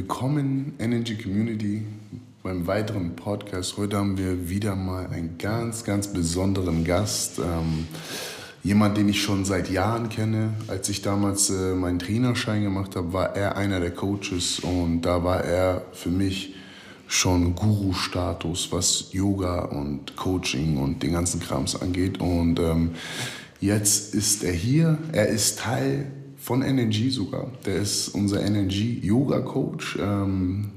Willkommen Energy Community beim weiteren Podcast. Heute haben wir wieder mal einen ganz, ganz besonderen Gast. Ähm, jemand, den ich schon seit Jahren kenne. Als ich damals äh, meinen Trainerschein gemacht habe, war er einer der Coaches und da war er für mich schon Guru-Status, was Yoga und Coaching und den ganzen Krams angeht. Und ähm, jetzt ist er hier. Er ist Teil von NNG sogar. Der ist unser NNG-Yoga-Coach. Ähm,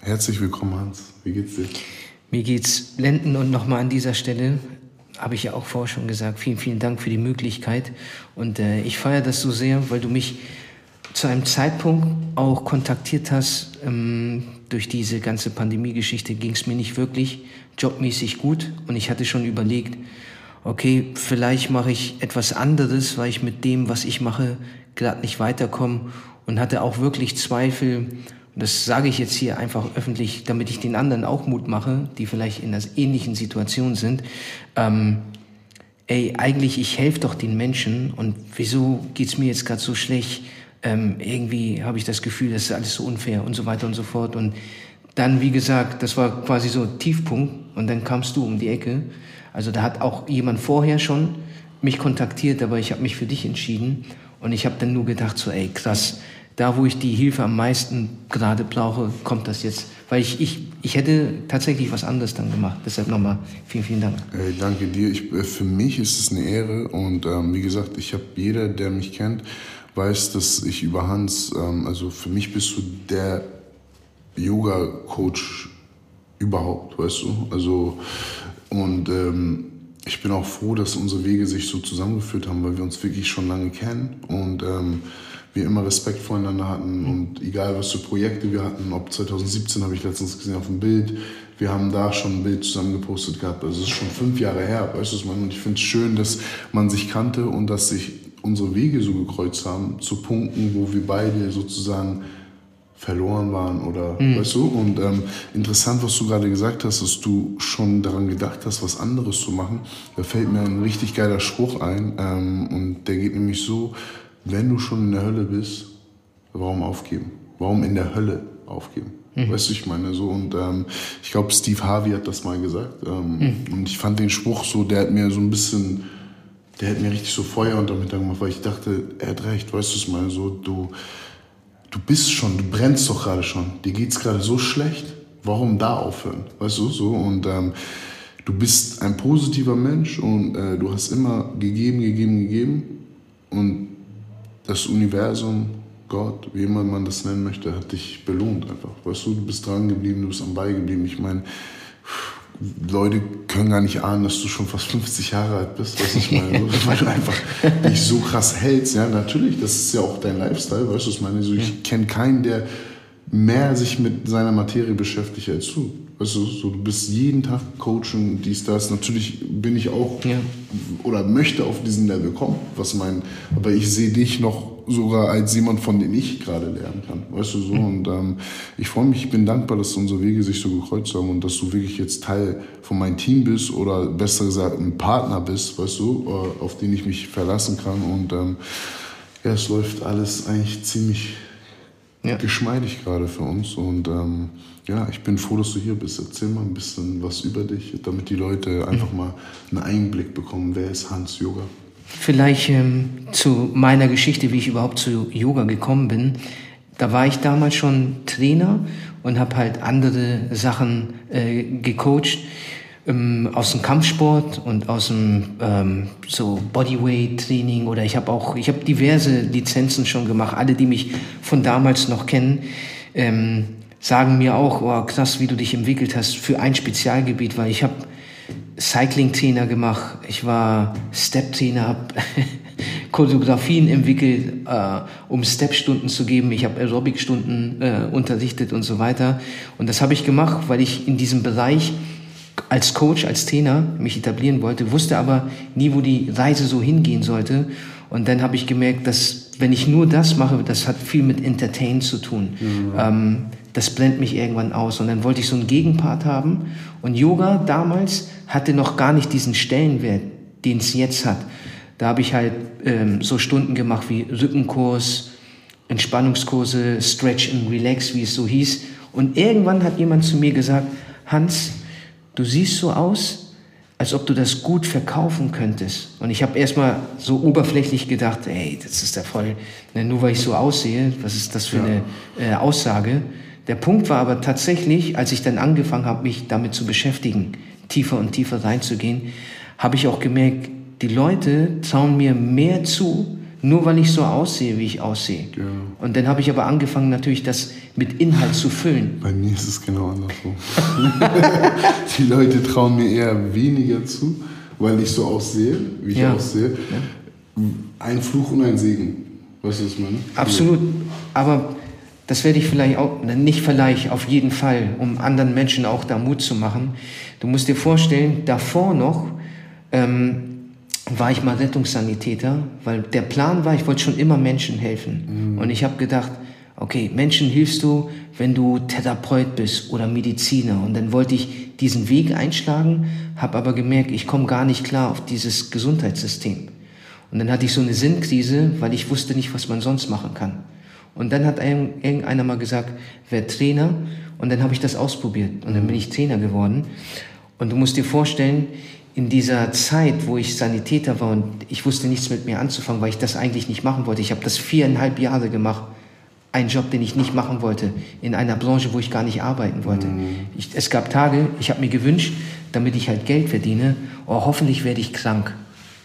herzlich willkommen, Hans. Wie geht's dir? Mir geht's blenden und nochmal an dieser Stelle habe ich ja auch vorher schon gesagt, vielen, vielen Dank für die Möglichkeit. Und äh, ich feiere das so sehr, weil du mich zu einem Zeitpunkt auch kontaktiert hast. Ähm, durch diese ganze Pandemie-Geschichte ging es mir nicht wirklich jobmäßig gut. Und ich hatte schon überlegt, okay, vielleicht mache ich etwas anderes, weil ich mit dem, was ich mache, gerade nicht weiterkomme. Und hatte auch wirklich Zweifel, das sage ich jetzt hier einfach öffentlich, damit ich den anderen auch Mut mache, die vielleicht in einer ähnlichen Situation sind. Ähm, ey, eigentlich, ich helfe doch den Menschen und wieso geht's mir jetzt gerade so schlecht? Ähm, irgendwie habe ich das Gefühl, das ist alles so unfair und so weiter und so fort. Und dann, wie gesagt, das war quasi so Tiefpunkt und dann kamst du um die Ecke. Also da hat auch jemand vorher schon mich kontaktiert, aber ich habe mich für dich entschieden und ich habe dann nur gedacht so, ey, krass, da, wo ich die Hilfe am meisten gerade brauche, kommt das jetzt. Weil ich, ich, ich hätte tatsächlich was anderes dann gemacht. Deshalb nochmal vielen, vielen Dank. Hey, danke dir. Ich, äh, für mich ist es eine Ehre und ähm, wie gesagt, ich habe jeder, der mich kennt, weiß, dass ich über Hans, ähm, also für mich bist du der Yoga-Coach überhaupt, weißt du? Also und ähm, ich bin auch froh, dass unsere Wege sich so zusammengeführt haben, weil wir uns wirklich schon lange kennen und ähm, wir immer Respekt voreinander hatten und egal was für Projekte wir hatten, ob 2017 habe ich letztens gesehen auf dem Bild, wir haben da schon ein Bild zusammen gepostet gehabt. Also es ist schon fünf Jahre her, weißt du, man und ich finde es schön, dass man sich kannte und dass sich unsere Wege so gekreuzt haben zu Punkten, wo wir beide sozusagen verloren waren oder mhm. weißt du und ähm, interessant was du gerade gesagt hast dass du schon daran gedacht hast was anderes zu machen da fällt mir ein richtig geiler Spruch ein ähm, und der geht nämlich so wenn du schon in der Hölle bist, warum aufgeben? Warum in der Hölle aufgeben? Mhm. Weißt du, ich meine so und ähm, ich glaube, Steve Harvey hat das mal gesagt ähm, mhm. und ich fand den Spruch so, der hat mir so ein bisschen, der hat mir richtig so Feuer unter Mittag gemacht, weil ich dachte, er hat recht, weißt du es mal so, du, du bist schon, du brennst doch gerade schon, dir geht's gerade so schlecht, warum da aufhören, weißt du so und ähm, du bist ein positiver Mensch und äh, du hast immer gegeben, gegeben, gegeben und das Universum, Gott, wie immer man das nennen möchte, hat dich belohnt einfach. Weißt du, du bist dran geblieben, du bist am Ball geblieben. Ich meine, Leute können gar nicht ahnen, dass du schon fast 50 Jahre alt bist, was ich meine, weil du einfach dich so krass hältst. Ja, natürlich, das ist ja auch dein Lifestyle, weißt du, ich meine, ich kenne keinen, der mehr sich mit seiner Materie beschäftigt als du. Weißt du, so, du bist jeden Tag Coaching, dies, das. Natürlich bin ich auch ja. oder möchte auf diesen Level kommen, was mein, aber ich sehe dich noch sogar als jemand, von dem ich gerade lernen kann. Weißt du so? Mhm. Und ähm, ich freue mich, ich bin dankbar, dass unsere Wege sich so gekreuzt haben und dass du wirklich jetzt Teil von meinem Team bist oder besser gesagt ein Partner bist, weißt du, äh, auf den ich mich verlassen kann. Und ähm, ja, es läuft alles eigentlich ziemlich ja. geschmeidig gerade für uns. Und ähm, ja, ich bin froh, dass du hier bist. Erzähl mal ein bisschen was über dich, damit die Leute einfach mal einen Einblick bekommen. Wer ist Hans Yoga? Vielleicht ähm, zu meiner Geschichte, wie ich überhaupt zu Yoga gekommen bin. Da war ich damals schon Trainer und habe halt andere Sachen äh, gecoacht ähm, aus dem Kampfsport und aus dem ähm, so Bodyweight-Training oder ich habe auch, ich habe diverse Lizenzen schon gemacht. Alle, die mich von damals noch kennen, ähm, sagen mir auch, oh, krass, wie du dich entwickelt hast für ein Spezialgebiet, weil ich habe Cycling-Trainer gemacht, ich war Step-Trainer, habe Choreografien entwickelt, äh, um Step-Stunden zu geben. Ich habe Aerobic-Stunden äh, unterrichtet und so weiter. Und das habe ich gemacht, weil ich in diesem Bereich als Coach, als Trainer mich etablieren wollte, wusste aber nie, wo die Reise so hingehen sollte. Und dann habe ich gemerkt, dass wenn ich nur das mache, das hat viel mit Entertain zu tun. Mhm. Ähm, das blendet mich irgendwann aus. Und dann wollte ich so einen Gegenpart haben. Und Yoga damals hatte noch gar nicht diesen Stellenwert, den es jetzt hat. Da habe ich halt ähm, so Stunden gemacht wie Rückenkurs, Entspannungskurse, Stretch and Relax, wie es so hieß. Und irgendwann hat jemand zu mir gesagt, Hans, du siehst so aus, als ob du das gut verkaufen könntest. Und ich habe erstmal so oberflächlich gedacht, ey, das ist ja voll, ne, nur weil ich so aussehe, was ist das für ja. eine äh, Aussage? Der Punkt war aber tatsächlich, als ich dann angefangen habe, mich damit zu beschäftigen, tiefer und tiefer reinzugehen, habe ich auch gemerkt, die Leute trauen mir mehr zu, nur weil ich so aussehe, wie ich aussehe. Ja. Und dann habe ich aber angefangen, natürlich das mit Inhalt zu füllen. Bei mir ist es genau andersrum. die Leute trauen mir eher weniger zu, weil ich so aussehe, wie ich ja. aussehe. Ja. Ein Fluch und ein Segen. Weißt du, was ich meine? Absolut. Aber das werde ich vielleicht auch, nicht vielleicht, auf jeden Fall, um anderen Menschen auch da Mut zu machen. Du musst dir vorstellen, davor noch, ähm, war ich mal Rettungssanitäter, weil der Plan war, ich wollte schon immer Menschen helfen. Mhm. Und ich habe gedacht, okay, Menschen hilfst du, wenn du Therapeut bist oder Mediziner. Und dann wollte ich diesen Weg einschlagen, habe aber gemerkt, ich komme gar nicht klar auf dieses Gesundheitssystem. Und dann hatte ich so eine Sinnkrise, weil ich wusste nicht, was man sonst machen kann. Und dann hat irgendeiner mal gesagt, wer Trainer. Und dann habe ich das ausprobiert. Und dann bin ich Trainer geworden. Und du musst dir vorstellen, in dieser Zeit, wo ich Sanitäter war und ich wusste nichts mit mir anzufangen, weil ich das eigentlich nicht machen wollte. Ich habe das viereinhalb Jahre gemacht. Ein Job, den ich nicht machen wollte, in einer Branche, wo ich gar nicht arbeiten wollte. Mhm. Ich, es gab Tage, ich habe mir gewünscht, damit ich halt Geld verdiene, oh, hoffentlich werde ich krank.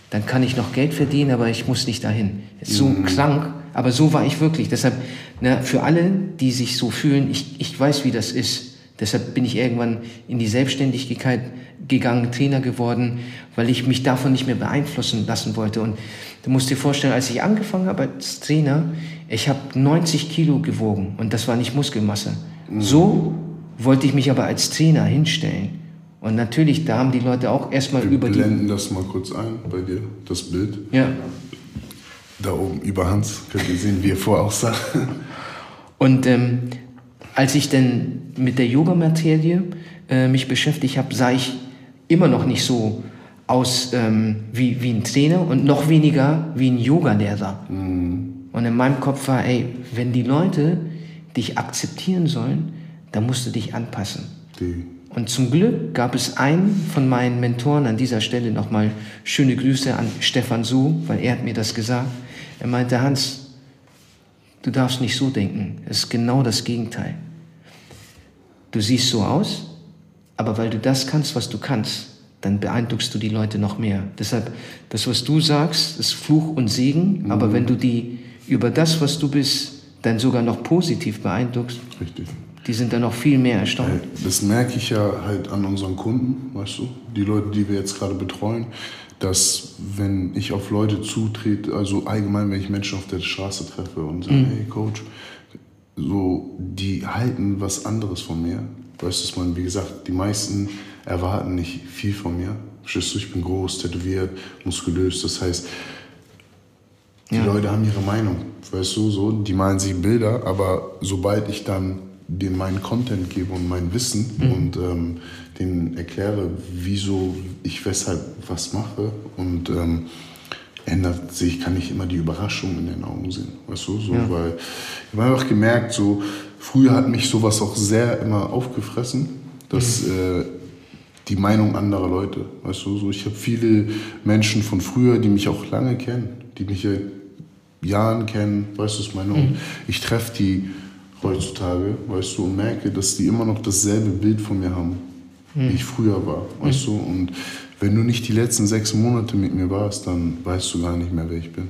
Dann kann ich noch Geld verdienen, aber ich muss nicht dahin. So mhm. krank, aber so war ich wirklich. Deshalb, na, für alle, die sich so fühlen, ich, ich weiß, wie das ist. Deshalb bin ich irgendwann in die Selbstständigkeit gegangen, Trainer geworden, weil ich mich davon nicht mehr beeinflussen lassen wollte. Und du musst dir vorstellen, als ich angefangen habe als Trainer, ich habe 90 Kilo gewogen und das war nicht Muskelmasse. Mhm. So wollte ich mich aber als Trainer hinstellen. Und natürlich, da haben die Leute auch erstmal über die... Wir blenden das mal kurz ein bei dir, das Bild. Ja. Da oben über Hans könnt ihr sehen, wie er vorher aussah. Und ähm, als ich dann mit der Yoga-Materie äh, mich beschäftigt habe, sah ich immer noch nicht so aus ähm, wie, wie ein Trainer und noch weniger wie ein Yogalehrer. Mhm. Und in meinem Kopf war, ey, wenn die Leute dich akzeptieren sollen, dann musst du dich anpassen. Die. Und zum Glück gab es einen von meinen Mentoren an dieser Stelle nochmal schöne Grüße an Stefan Su, weil er hat mir das gesagt. Er meinte, Hans, du darfst nicht so denken. Es ist genau das Gegenteil. Du siehst so aus, aber weil du das kannst, was du kannst, dann beeindruckst du die Leute noch mehr. Deshalb, das, was du sagst, ist Fluch und Segen, mhm. aber wenn du die über das, was du bist, dann sogar noch positiv beeindruckst, Richtig. die sind dann noch viel mehr erstaunt. Das merke ich ja halt an unseren Kunden, weißt du, die Leute, die wir jetzt gerade betreuen, dass wenn ich auf Leute zutrete, also allgemein, wenn ich Menschen auf der Straße treffe und sage, mhm. hey Coach, so, die halten was anderes von mir. Weißt du, man, wie gesagt, die meisten erwarten nicht viel von mir. Verstehst du, ich bin groß, tätowiert, muskulös. Das heißt, die ja. Leute haben ihre Meinung. Weißt du, so, die malen sich Bilder, aber sobald ich dann denen meinen Content gebe und mein Wissen mhm. und ähm, denen erkläre, wieso ich weshalb was mache und ähm, ändert sich, kann ich immer die Überraschung in den Augen sehen. Weißt du, so, ja. weil ich habe einfach gemerkt, so, früher hat mich sowas auch sehr immer aufgefressen, dass mhm. äh, die Meinung anderer Leute, weißt du, so, ich habe viele Menschen von früher, die mich auch lange kennen, die mich ja Jahren kennen, weißt du, was meine, mhm. ich treffe die heutzutage, weißt du, und merke, dass die immer noch dasselbe Bild von mir haben, mhm. wie ich früher war, weißt mhm. du, und wenn du nicht die letzten sechs Monate mit mir warst, dann weißt du gar nicht mehr, wer ich bin.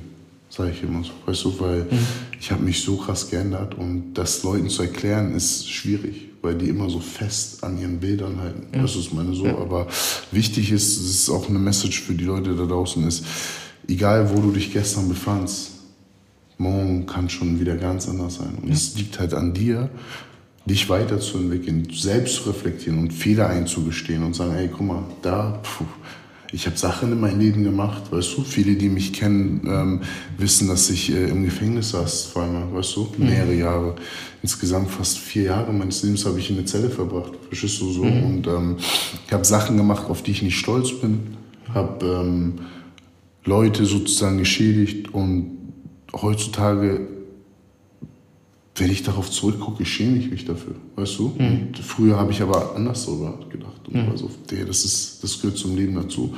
Sag ich immer so. Weißt du, weil mhm. ich habe mich so krass geändert und das Leuten zu erklären ist schwierig, weil die immer so fest an ihren Bildern halten. Ja. Das ist meine so. Ja. Aber wichtig ist, es ist auch eine Message für die Leute da draußen ist, egal wo du dich gestern befandst, morgen kann schon wieder ganz anders sein. Und es liegt halt an dir, dich weiterzuentwickeln, selbst zu reflektieren und Fehler einzugestehen und sagen, ey, guck mal, da, pfuh, ich habe Sachen in meinem Leben gemacht, weißt du. Viele, die mich kennen, ähm, wissen, dass ich äh, im Gefängnis saß, zweimal, weißt du, mhm. mehrere Jahre. Insgesamt fast vier Jahre meines Lebens habe ich in der Zelle verbracht, verstehst du so. Mhm. Und ähm, ich habe Sachen gemacht, auf die ich nicht stolz bin, habe ähm, Leute sozusagen geschädigt und heutzutage wenn ich darauf zurückgucke, schäme ich mich dafür, weißt du? Mhm. früher habe ich aber anders darüber gedacht. Und mhm. also, das, ist, das gehört zum Leben dazu.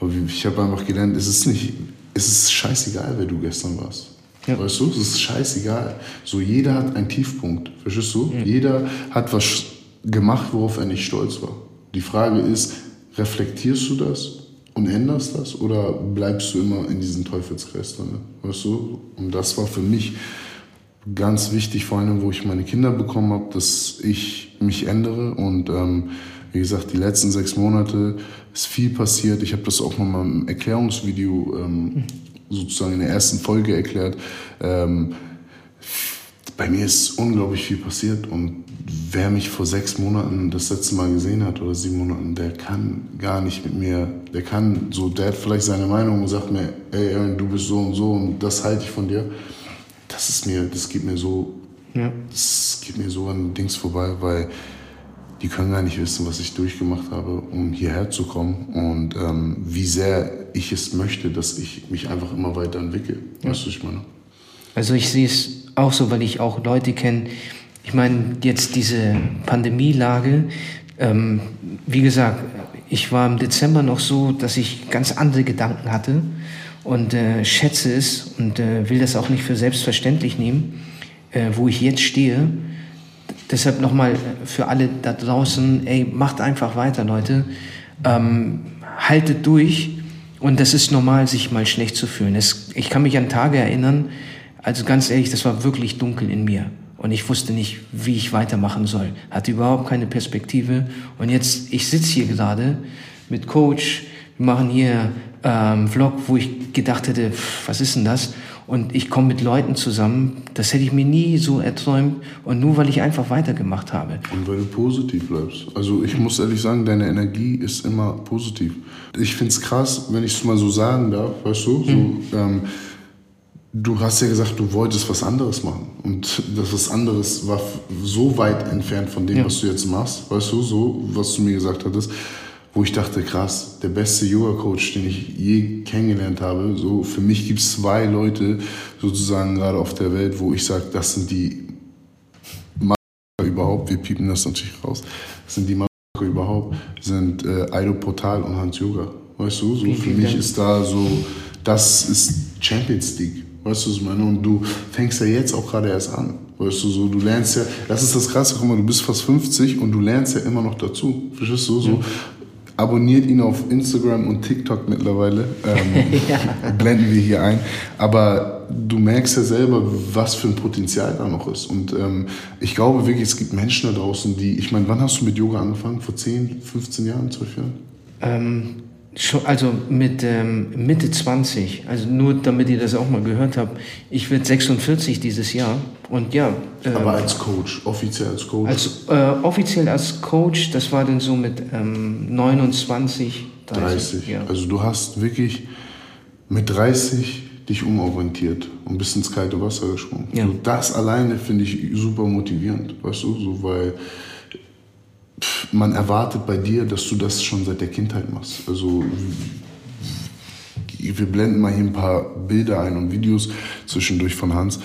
Aber ich habe einfach gelernt, es ist nicht, es ist scheißegal, wer du gestern warst. Ja. Weißt du, es ist scheißegal. So, jeder hat einen Tiefpunkt, verstehst du? Mhm. Jeder hat was gemacht, worauf er nicht stolz war. Die Frage ist, reflektierst du das und änderst das oder bleibst du immer in diesem Teufelskreis drin? Weißt du? Und das war für mich ganz wichtig, vor allem, wo ich meine Kinder bekommen habe, dass ich mich ändere. Und ähm, wie gesagt, die letzten sechs Monate ist viel passiert. Ich habe das auch nochmal im Erklärungsvideo ähm, sozusagen in der ersten Folge erklärt. Ähm, bei mir ist unglaublich viel passiert und wer mich vor sechs Monaten das letzte Mal gesehen hat oder sieben Monaten, der kann gar nicht mit mir, der kann so, der hat vielleicht seine Meinung und sagt mir, ey Aaron, du bist so und so und das halte ich von dir das ist mir, das geht mir so, ja. das geht mir so an Dings vorbei, weil die können gar nicht wissen, was ich durchgemacht habe, um hierher zu kommen und ähm, wie sehr ich es möchte, dass ich mich einfach immer weiterentwickle. Ja. Weißt du, ich meine? Also ich sehe es auch so, weil ich auch Leute kenne. Ich meine, jetzt diese Pandemielage, ähm, wie gesagt, ich war im Dezember noch so, dass ich ganz andere Gedanken hatte und äh, schätze es und äh, will das auch nicht für selbstverständlich nehmen, äh, wo ich jetzt stehe. Deshalb nochmal für alle da draußen, ey, macht einfach weiter, Leute. Ähm, haltet durch und das ist normal, sich mal schlecht zu fühlen. Es, ich kann mich an Tage erinnern, also ganz ehrlich, das war wirklich dunkel in mir. Und ich wusste nicht, wie ich weitermachen soll. Hatte überhaupt keine Perspektive. Und jetzt, ich sitze hier gerade mit Coach, wir machen hier ähm, Vlog, wo ich gedacht hätte, was ist denn das? Und ich komme mit Leuten zusammen, das hätte ich mir nie so erträumt und nur weil ich einfach weitergemacht habe. Und weil du positiv bleibst. Also ich muss ehrlich sagen, deine Energie ist immer positiv. Ich finde es krass, wenn ich es mal so sagen darf, weißt du, so, mhm. ähm, du hast ja gesagt, du wolltest was anderes machen. Und das was anderes war so weit entfernt von dem, ja. was du jetzt machst, weißt du, so, was du mir gesagt hattest wo ich dachte, krass, der beste Yoga-Coach, den ich je kennengelernt habe. So, für mich gibt es zwei Leute sozusagen gerade auf der Welt, wo ich sage, das sind die überhaupt, wir piepen das natürlich raus, das sind die überhaupt, sind äh, Aido Portal und Hans Yoga. Weißt du, so für mich ist da so, das ist Champions League. Weißt du, was ich meine? Und du fängst ja jetzt auch gerade erst an. Weißt du, so, du lernst ja, das ist das Krasse, guck mal, du bist fast 50 und du lernst ja immer noch dazu. Verstehst du? So, ja. Abonniert ihn auf Instagram und TikTok mittlerweile. Ähm, ja. Blenden wir hier ein. Aber du merkst ja selber, was für ein Potenzial da noch ist. Und ähm, ich glaube wirklich, es gibt Menschen da draußen, die. Ich meine, wann hast du mit Yoga angefangen? Vor 10, 15 Jahren, 12 Jahren? Ähm, also mit ähm, Mitte 20, also nur damit ihr das auch mal gehört habt, ich werde 46 dieses Jahr und ja. Äh, Aber als Coach, offiziell als Coach? Als, äh, offiziell als Coach, das war dann so mit ähm, 29, 30. 30. Ja. Also du hast wirklich mit 30 dich umorientiert und bist ins kalte Wasser gesprungen. Ja. So, das alleine finde ich super motivierend, weißt du, so weil man erwartet bei dir, dass du das schon seit der Kindheit machst. Also wir blenden mal hier ein paar Bilder ein und Videos zwischendurch von Hans.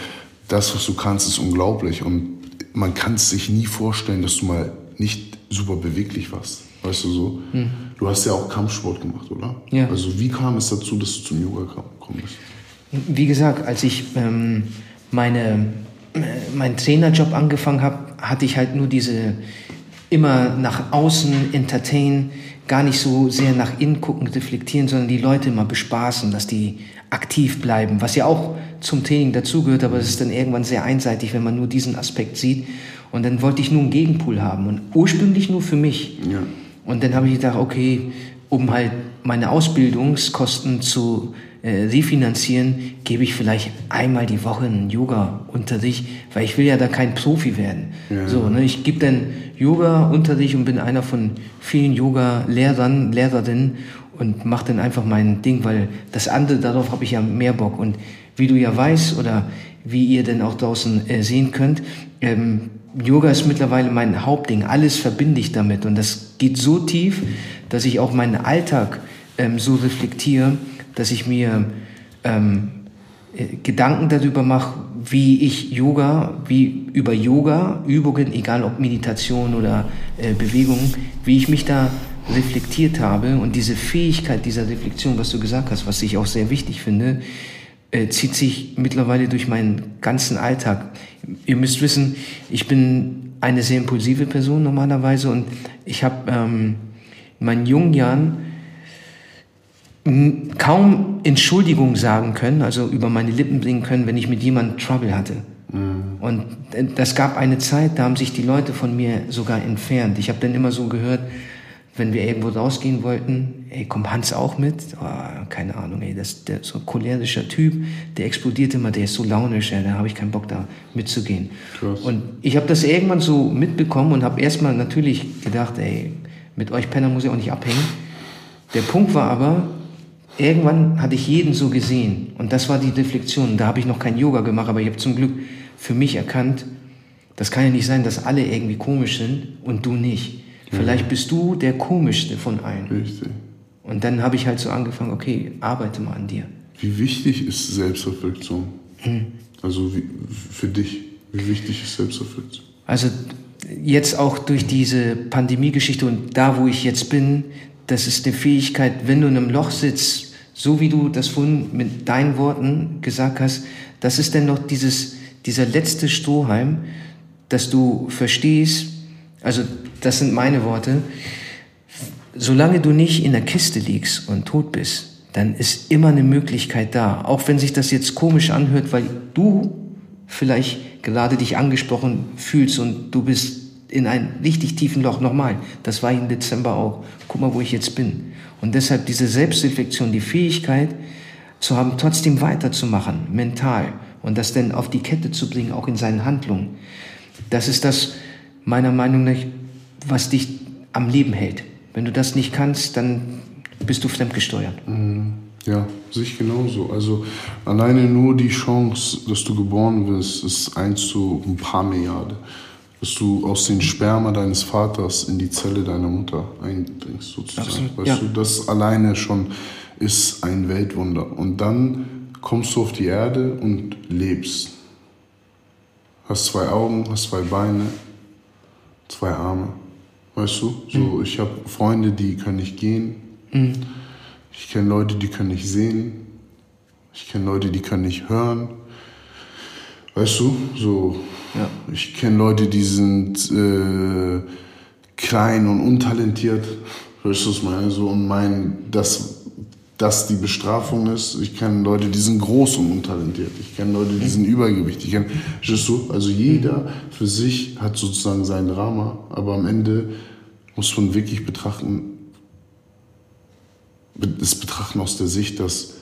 Das, was du kannst, ist unglaublich und man kann es sich nie vorstellen, dass du mal nicht super beweglich warst. Weißt du so? Mhm. Du hast ja auch Kampfsport gemacht, oder? Ja. Also wie kam es dazu, dass du zum Yoga gekommen bist? Wie gesagt, als ich ähm, meine, äh, meinen Trainerjob angefangen habe, hatte ich halt nur diese immer nach außen entertain, gar nicht so sehr nach innen gucken, reflektieren, sondern die Leute immer bespaßen, dass die aktiv bleiben, was ja auch zum Training dazugehört, aber es ist dann irgendwann sehr einseitig, wenn man nur diesen Aspekt sieht. Und dann wollte ich nur einen Gegenpool haben und ursprünglich nur für mich. Ja. Und dann habe ich gedacht, okay, um halt meine Ausbildungskosten zu äh, refinanzieren, gebe ich vielleicht einmal die Woche einen Yoga-Unterricht, weil ich will ja da kein Profi werden. Ja. So, ne, ich gebe dann Yoga-Unterricht und bin einer von vielen Yoga-Lehrern, Lehrerinnen und mache dann einfach mein Ding, weil das andere, darauf habe ich ja mehr Bock. Und wie du ja weißt oder wie ihr denn auch draußen äh, sehen könnt, ähm, Yoga ist mittlerweile mein Hauptding. Alles verbinde ich damit. Und das geht so tief, dass ich auch meinen Alltag ähm, so reflektiere, dass ich mir ähm, äh, Gedanken darüber mache, wie ich Yoga, wie über Yoga, Übungen, egal ob Meditation oder äh, Bewegung, wie ich mich da reflektiert habe und diese Fähigkeit dieser Reflexion, was du gesagt hast, was ich auch sehr wichtig finde, äh, zieht sich mittlerweile durch meinen ganzen Alltag. Ihr müsst wissen, ich bin eine sehr impulsive Person normalerweise und ich habe ähm, in meinen jungen Jahren kaum Entschuldigung sagen können, also über meine Lippen bringen können, wenn ich mit jemandem Trouble hatte. Mhm. Und äh, das gab eine Zeit, da haben sich die Leute von mir sogar entfernt. Ich habe dann immer so gehört, wenn wir irgendwo rausgehen wollten, ey, kommt Hans auch mit? Oh, keine Ahnung, ey, das der so ein cholerischer Typ, der explodiert immer, der ist so launisch, ey, da habe ich keinen Bock da mitzugehen. Krass. Und ich habe das irgendwann so mitbekommen und habe erstmal natürlich gedacht, ey, mit euch Penner muss ich auch nicht abhängen. Der Punkt war aber, irgendwann hatte ich jeden so gesehen und das war die Reflexion. Da habe ich noch kein Yoga gemacht, aber ich habe zum Glück für mich erkannt, das kann ja nicht sein, dass alle irgendwie komisch sind und du nicht. Vielleicht bist du der komischste von allen. Richtig. Und dann habe ich halt so angefangen, okay, arbeite mal an dir. Wie wichtig ist Selbstreflexion? Hm. Also wie, für dich, wie wichtig ist Selbstreflexion? Also jetzt auch durch diese Pandemiegeschichte und da, wo ich jetzt bin, das ist eine Fähigkeit, wenn du in einem Loch sitzt, so wie du das vorhin mit deinen Worten gesagt hast, das ist dann noch dieses, dieser letzte Strohhalm, dass du verstehst, also das sind meine Worte, solange du nicht in der Kiste liegst und tot bist, dann ist immer eine Möglichkeit da. Auch wenn sich das jetzt komisch anhört, weil du vielleicht gerade dich angesprochen fühlst und du bist in einem richtig tiefen Loch. Nochmal, das war im Dezember auch. Guck mal, wo ich jetzt bin. Und deshalb diese Selbstreflexion, die Fähigkeit zu haben, trotzdem weiterzumachen, mental. Und das dann auf die Kette zu bringen, auch in seinen Handlungen. Das ist das, meiner Meinung nach, was dich am Leben hält. Wenn du das nicht kannst, dann bist du fremdgesteuert. Mhm. Ja, sich genauso. Also alleine nur die Chance, dass du geboren wirst, ist eins zu ein paar Milliarden. Dass du aus den Sperma deines Vaters in die Zelle deiner Mutter eindringst, sozusagen. Absolut, weißt ja. du, das alleine schon ist ein Weltwunder. Und dann kommst du auf die Erde und lebst. Hast zwei Augen, hast zwei Beine, zwei Arme. Weißt du? So, mhm. ich habe Freunde, die können nicht gehen. Mhm. Ich kenne Leute, die können nicht sehen. Ich kenne Leute, die können nicht hören. Weißt du? So, ja. ich kenne Leute, die sind äh, klein und untalentiert. Weißt du, was meine? So, und meinen, dass das die Bestrafung ist. Ich kenne Leute, die sind groß und untalentiert. Ich kenne Leute, die sind übergewichtig. Ich kenn, du? Also jeder für sich hat sozusagen sein Drama, aber am Ende muss man wirklich betrachten, es betrachten aus der Sicht, dass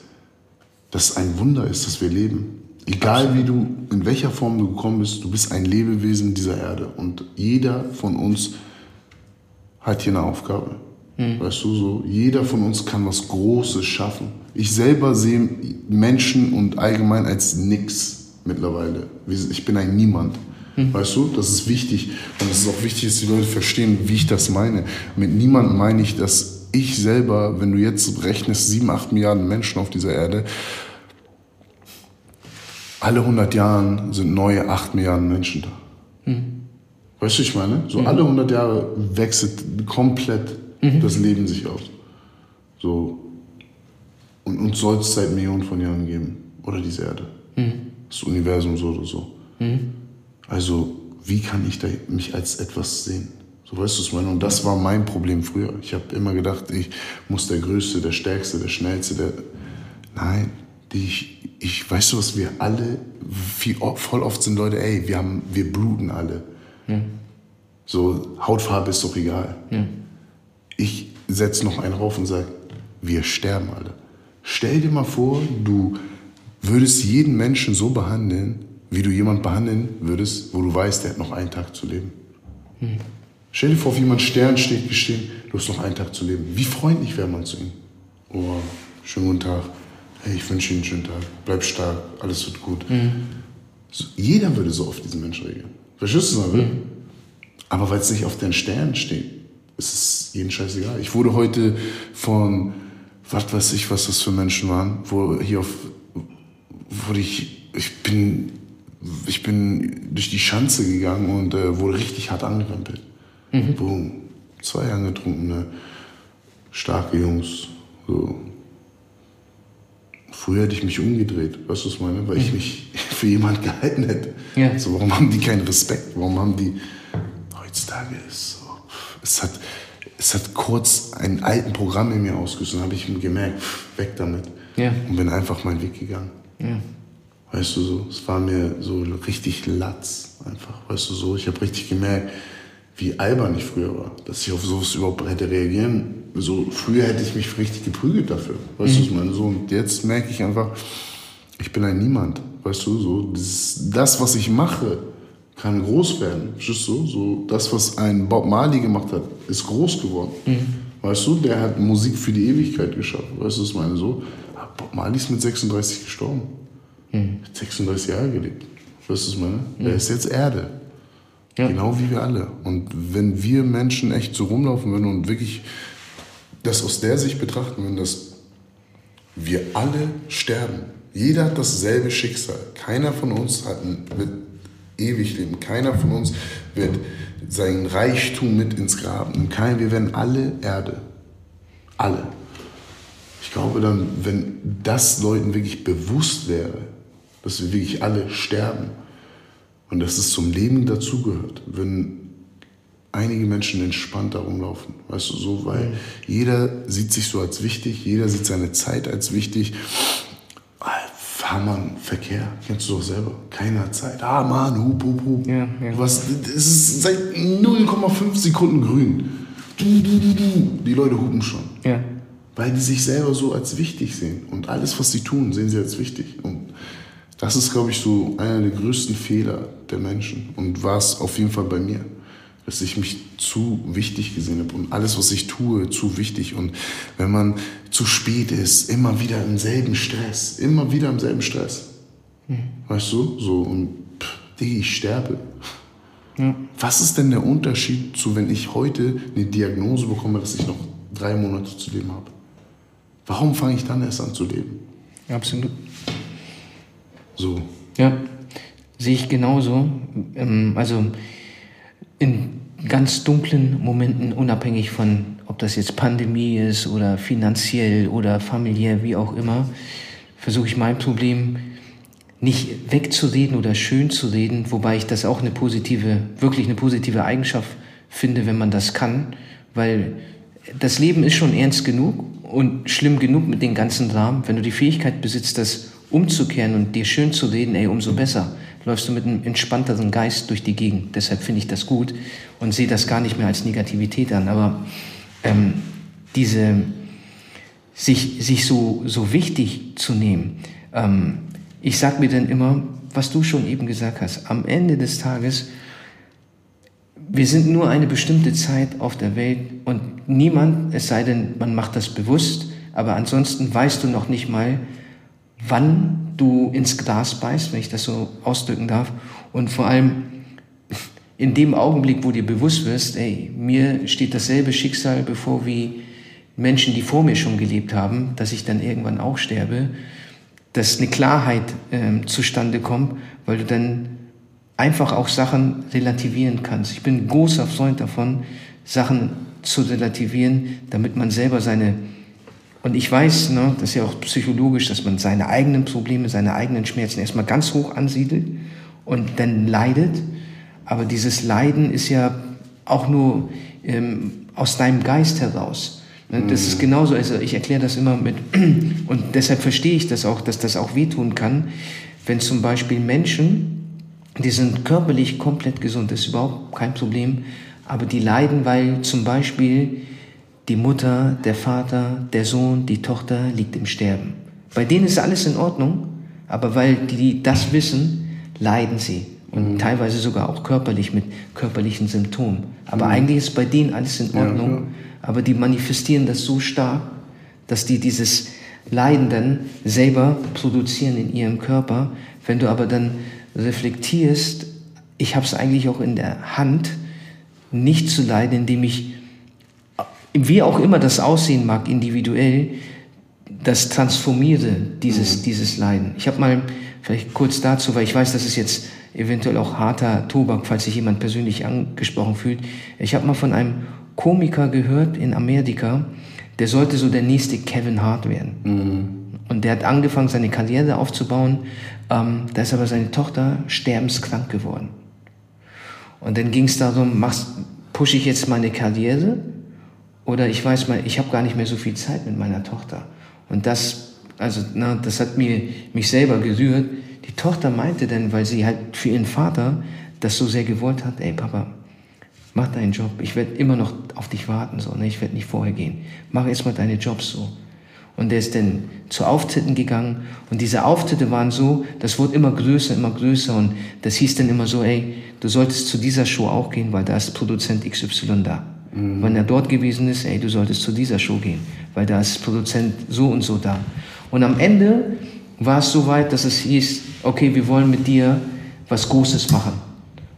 das ein Wunder ist, dass wir leben. Egal wie du, in welcher Form du gekommen bist, du bist ein Lebewesen dieser Erde und jeder von uns hat hier eine Aufgabe. Mhm. Weißt du, so jeder von uns kann was Großes schaffen. Ich selber sehe Menschen und allgemein als nix mittlerweile. Ich bin ein Niemand. Mhm. Weißt du, das ist wichtig. Und es ist auch wichtig, dass die Leute verstehen, wie ich das meine. Mit niemandem meine ich, dass ich selber, wenn du jetzt rechnest, sieben, acht Milliarden Menschen auf dieser Erde, alle 100 Jahren sind neue acht Milliarden Menschen da. Mhm. Weißt du, ich meine? So mhm. alle 100 Jahre wechselt komplett mhm. das Leben sich aus. So. Und uns soll es seit Millionen von Jahren geben. Oder diese Erde. Mhm. Das Universum so oder so. Mhm. Also, wie kann ich da mich als etwas sehen? So weißt du es meine. Und das war mein Problem früher. Ich habe immer gedacht, ich muss der Größte, der Stärkste, der Schnellste, der. Nein, ich, ich weißt du was, wir alle, viel, voll oft sind Leute, ey, wir, haben, wir bluten alle. Mhm. So, Hautfarbe ist doch egal. Mhm. Ich setze noch einen rauf und sage, wir sterben alle. Stell dir mal vor, du würdest jeden Menschen so behandeln, wie du jemanden behandeln würdest, wo du weißt, der hat noch einen Tag zu leben. Hm. Stell dir vor, wie jemand Stern steht, gestehen, du hast noch einen Tag zu leben. Wie freundlich wäre man zu ihm? Oh, schönen guten Tag. Hey, ich wünsche Ihnen einen schönen Tag. Bleib stark, alles wird gut. Mhm. So, jeder würde so auf diesen Menschen reagieren. Verstehst du das? Mhm. Aber weil es nicht auf den Stern steht, ist es jeden scheißegal. Ich wurde heute von, was weiß ich, was das für Menschen waren, wo hier auf, wurde ich, ich bin durch die Schanze gegangen und äh, wurde richtig hart angerempelt. Mhm. Boom. Zwei angetrunkene, starke Jungs. So. Früher hätte ich mich umgedreht, weißt du, was ich meine? Weil mhm. ich mich für jemanden gehalten hätte. Ja. So, warum haben die keinen Respekt? Warum haben die. Heutzutage ist so. Es hat, es hat kurz einen alten Programm in mir ausgelöst und habe ich gemerkt, weg damit. Ja. Und bin einfach meinen Weg gegangen. Ja. Weißt du so, es war mir so richtig latz einfach. Weißt du so, ich habe richtig gemerkt, wie albern ich früher war, dass ich auf sowas überhaupt hätte reagieren. So früher hätte ich mich richtig geprügelt dafür. Weißt mhm. du, was ich meine? So, und jetzt merke ich einfach, ich bin ein Niemand. Weißt du, so das, das was ich mache, kann groß werden. Verstehst du? So das, was ein Bob Marley gemacht hat, ist groß geworden. Mhm. Weißt du, der hat Musik für die Ewigkeit geschaffen. Weißt du, was ich meine? So, Bob Marley ist mit 36 gestorben. Mhm. Hat 36 Jahre gelebt. Weißt du, was ich meine? Mhm. Er ist jetzt Erde. Ja. Genau wie wir alle. Und wenn wir Menschen echt so rumlaufen würden und wirklich das aus der Sicht betrachten würden, dass wir alle sterben. Jeder hat dasselbe Schicksal. Keiner von uns hat, wird ewig leben. Keiner von uns wird sein Reichtum mit ins Grab nehmen. wir werden alle Erde. Alle. Ich glaube dann, wenn das Leuten wirklich bewusst wäre, dass wir wirklich alle sterben und dass es zum Leben dazugehört, wenn einige Menschen entspannt herumlaufen, weißt du, so, weil mhm. jeder sieht sich so als wichtig, jeder sieht seine Zeit als wichtig. Fahrmann, Verkehr, kennst du doch selber. Keiner hat Zeit. Ah, Mann, hup, hup, hup. Ja, ja. Was, es ist seit 0,5 Sekunden grün. Du, du, du, du. Die Leute hupen schon. Ja. Weil die sich selber so als wichtig sehen. Und alles, was sie tun, sehen sie als wichtig. Und das ist, glaube ich, so einer der größten Fehler der Menschen und war es auf jeden Fall bei mir, dass ich mich zu wichtig gesehen habe und alles, was ich tue, zu wichtig. Und wenn man zu spät ist, immer wieder im selben Stress, immer wieder im selben Stress. Mhm. Weißt du? So, und pff, ich sterbe. Ja. Was ist denn der Unterschied zu, wenn ich heute eine Diagnose bekomme, dass ich noch drei Monate zu leben habe? Warum fange ich dann erst an zu leben? Absolut. So. Ja, sehe ich genauso. Ähm, also in ganz dunklen Momenten, unabhängig von, ob das jetzt Pandemie ist oder finanziell oder familiär, wie auch immer, versuche ich mein Problem nicht wegzureden oder schön zu reden, wobei ich das auch eine positive, wirklich eine positive Eigenschaft finde, wenn man das kann, weil das Leben ist schon ernst genug und schlimm genug mit den ganzen Dramen. Wenn du die Fähigkeit besitzt, das umzukehren und dir schön zu reden, ey, umso besser. Läufst du mit einem entspannteren Geist durch die Gegend. Deshalb finde ich das gut und sehe das gar nicht mehr als Negativität an. Aber ähm, diese, sich, sich so, so wichtig zu nehmen, ähm, ich sage mir dann immer, was du schon eben gesagt hast, am Ende des Tages, wir sind nur eine bestimmte Zeit auf der Welt und niemand, es sei denn, man macht das bewusst, aber ansonsten weißt du noch nicht mal, wann du ins Glas beißt, wenn ich das so ausdrücken darf. Und vor allem in dem Augenblick, wo dir bewusst wirst, ey, mir steht dasselbe Schicksal bevor wie Menschen, die vor mir schon gelebt haben, dass ich dann irgendwann auch sterbe, dass eine Klarheit äh, zustande kommt, weil du dann einfach auch Sachen relativieren kannst. Ich bin großer Freund davon, Sachen zu relativieren, damit man selber seine und ich weiß, ne, das ist ja auch psychologisch, dass man seine eigenen Probleme, seine eigenen Schmerzen erstmal ganz hoch ansiedelt und dann leidet. Aber dieses Leiden ist ja auch nur ähm, aus deinem Geist heraus. Ne? Das ist mhm. genauso, also ich erkläre das immer mit, und deshalb verstehe ich das auch, dass das auch wehtun kann, wenn zum Beispiel Menschen, die sind körperlich komplett gesund, das ist überhaupt kein Problem, aber die leiden, weil zum Beispiel die Mutter, der Vater, der Sohn, die Tochter liegt im Sterben. Bei denen ist alles in Ordnung, aber weil die das wissen, leiden sie. Und mhm. teilweise sogar auch körperlich mit körperlichen Symptomen. Aber mhm. eigentlich ist bei denen alles in Ordnung. Ja, aber die manifestieren das so stark, dass die dieses Leiden dann selber produzieren in ihrem Körper. Wenn du aber dann reflektierst, ich habe es eigentlich auch in der Hand, nicht zu leiden, indem ich wie auch immer das aussehen mag, individuell, das transformierte dieses, mhm. dieses Leiden. Ich habe mal, vielleicht kurz dazu, weil ich weiß, das ist jetzt eventuell auch harter Tobak, falls sich jemand persönlich angesprochen fühlt. Ich habe mal von einem Komiker gehört in Amerika, der sollte so der nächste Kevin Hart werden. Mhm. Und der hat angefangen, seine Karriere aufzubauen. Ähm, da ist aber seine Tochter sterbenskrank geworden. Und dann ging es darum, machst, pushe ich jetzt meine Karriere oder ich weiß mal, ich habe gar nicht mehr so viel Zeit mit meiner Tochter. Und das, also, na, das hat mir, mich selber gerührt. Die Tochter meinte dann, weil sie halt für ihren Vater das so sehr gewollt hat, ey Papa, mach deinen Job, ich werde immer noch auf dich warten, so, ne? ich werde nicht vorher gehen. Mach erstmal deine Jobs so. Und der ist dann zu Auftritten gegangen und diese Auftritte waren so, das wurde immer größer, immer größer und das hieß dann immer so, ey, du solltest zu dieser Show auch gehen, weil da ist Produzent XY da. Mhm. Wenn er dort gewesen ist, ey, du solltest zu dieser Show gehen, weil da ist Produzent so und so da. Und am Ende war es so weit, dass es hieß, okay, wir wollen mit dir was Großes machen.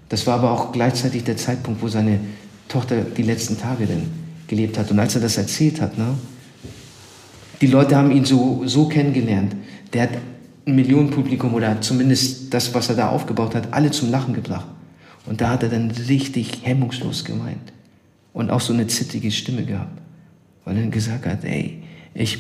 Das war aber auch gleichzeitig der Zeitpunkt, wo seine Tochter die letzten Tage denn gelebt hat. Und als er das erzählt hat, ne, die Leute haben ihn so, so kennengelernt. Der hat ein Millionenpublikum oder zumindest das, was er da aufgebaut hat, alle zum Lachen gebracht. Und da hat er dann richtig hemmungslos gemeint und auch so eine zittrige Stimme gehabt, weil er gesagt hat, ey, ich,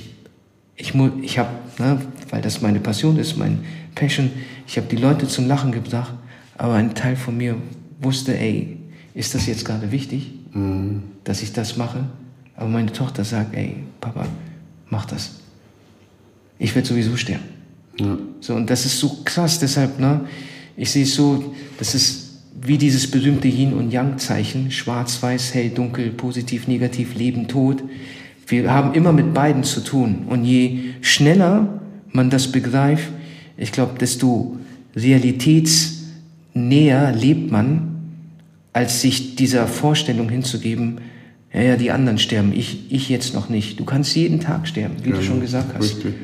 ich, ich habe, ne, weil das meine Passion ist, mein Passion, ich habe die Leute zum Lachen gebracht, aber ein Teil von mir wusste, ey, ist das jetzt gerade wichtig, mhm. dass ich das mache? Aber meine Tochter sagt, ey, Papa, mach das. Ich werde sowieso sterben. Ja. So, und das ist so krass, deshalb, ne, ich sehe es so, das ist wie dieses berühmte Yin- und Yang-Zeichen, schwarz, weiß, hell, dunkel, positiv, negativ, Leben, Tod. Wir haben immer mit beiden zu tun. Und je schneller man das begreift, ich glaube, desto realitätsnäher lebt man, als sich dieser Vorstellung hinzugeben, ja, ja, die anderen sterben, ich, ich jetzt noch nicht. Du kannst jeden Tag sterben, wie ja, du schon gesagt hast. Richtig.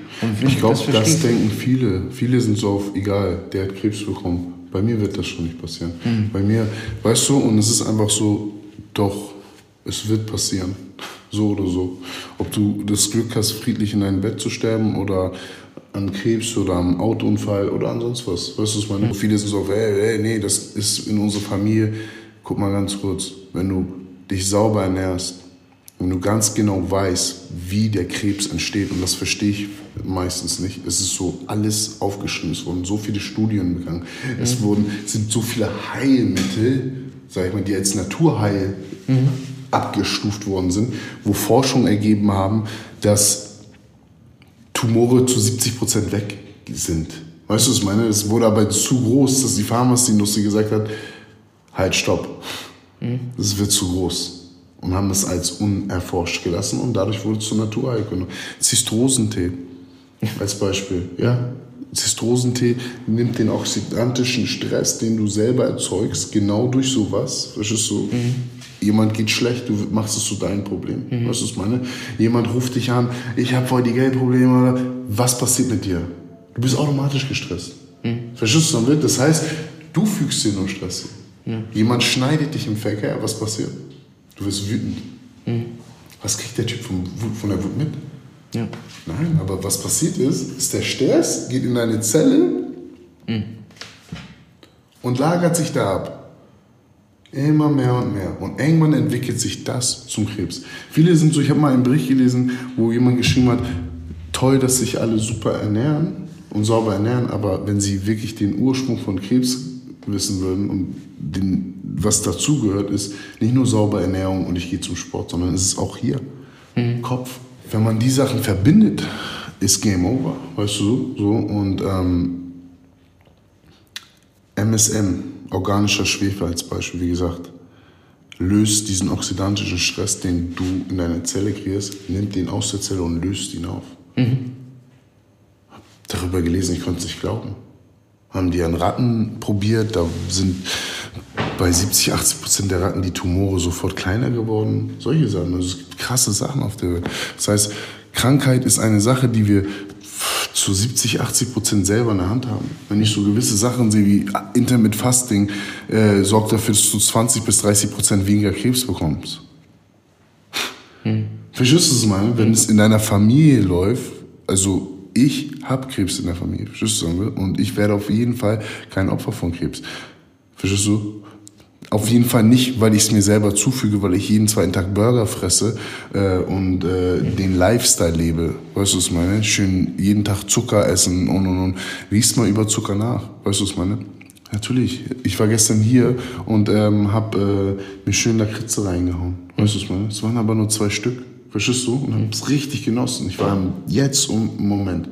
ich glaube, das, das denken viele. Viele sind so auf, egal, der hat Krebs bekommen. Bei mir wird das schon nicht passieren. Mhm. Bei mir, weißt du, und es ist einfach so, doch, es wird passieren. So oder so. Ob du das Glück hast, friedlich in deinem Bett zu sterben oder an Krebs oder am Autounfall oder an sonst was. Weißt du, was meine? Mhm. Viele sind so, ey, ey, nee, das ist in unserer Familie. Guck mal ganz kurz, wenn du dich sauber ernährst, wenn du ganz genau weißt, wie der Krebs entsteht, und das verstehe ich meistens nicht, es ist so alles aufgeschrieben, es wurden so viele Studien begangen, mhm. es wurden, sind so viele Heilmittel, sag ich mal, die als Naturheil mhm. abgestuft worden sind, wo Forschung ergeben haben, dass Tumore zu 70 Prozent weg sind. Weißt du, was ich meine? Es wurde aber zu groß, dass die Pharmaindustrie gesagt hat, halt, stopp. Das wird zu groß. Und haben das als unerforscht gelassen und dadurch wurde es zur Naturheilkunde. Zistrosentee als Beispiel. Ja, Zistrosentee nimmt den oxidantischen Stress, den du selber erzeugst, genau durch sowas. Verstehst du? Mhm. Jemand geht schlecht, du machst es zu deinem Problem. Mhm. Weißt du, was ich meine? Jemand ruft dich an, ich habe voll die Geldprobleme. Was passiert mit dir? Du bist automatisch gestresst. Mhm. Verstehst du? Das heißt, du fügst dir nur Stress. Ja. Jemand schneidet dich im Verkehr, was passiert? Du wirst wütend. Mhm. Was kriegt der Typ von, von der Wut mit? Ja. Nein, aber was passiert ist, ist der Stress geht in deine Zelle mhm. und lagert sich da ab. Immer mehr und mehr. Und irgendwann entwickelt sich das zum Krebs. Viele sind so, ich habe mal einen Bericht gelesen, wo jemand geschrieben hat, toll, dass sich alle super ernähren und sauber ernähren, aber wenn sie wirklich den Ursprung von Krebs wissen würden und den, was dazugehört, ist nicht nur saubere Ernährung und ich gehe zum Sport, sondern es ist auch hier. Mhm. Kopf. Wenn man die Sachen verbindet, ist Game Over, weißt du so. Und ähm, MSM, organischer Schwefel als Beispiel, wie gesagt, löst diesen oxidantischen Stress, den du in deiner Zelle kreierst, nimmt den aus der Zelle und löst ihn auf. Mhm. Hab darüber gelesen, ich konnte es nicht glauben haben die an Ratten probiert. Da sind bei 70, 80 Prozent der Ratten die Tumore sofort kleiner geworden. Solche Sachen. Also es gibt krasse Sachen auf der Welt. Das heißt, Krankheit ist eine Sache, die wir zu 70, 80 Prozent selber in der Hand haben. Wenn ich so gewisse Sachen sehe wie Intermittent Fasting, äh, sorgt dafür, dass du 20 bis 30 Prozent weniger Krebs bekommst. Hm. Verstehst du, ich meine? Wenn es in deiner Familie läuft, Also ich habe Krebs in der Familie, verstehst du? Und ich werde auf jeden Fall kein Opfer von Krebs. Verstehst du? Auf jeden Fall nicht, weil ich es mir selber zufüge, weil ich jeden zweiten Tag Burger fresse äh, und äh, den Lifestyle lebe. Weißt du, was ich meine? Schön jeden Tag Zucker essen und und und. Liest mal über Zucker nach. Weißt du, was ich meine? Natürlich. Ich war gestern hier und ähm, habe äh, mir schön Lakritze reingehauen. Weißt du, was ich meine? Es waren aber nur zwei Stück. Verstehst du? Und habe es richtig genossen. Ich war jetzt um Moment.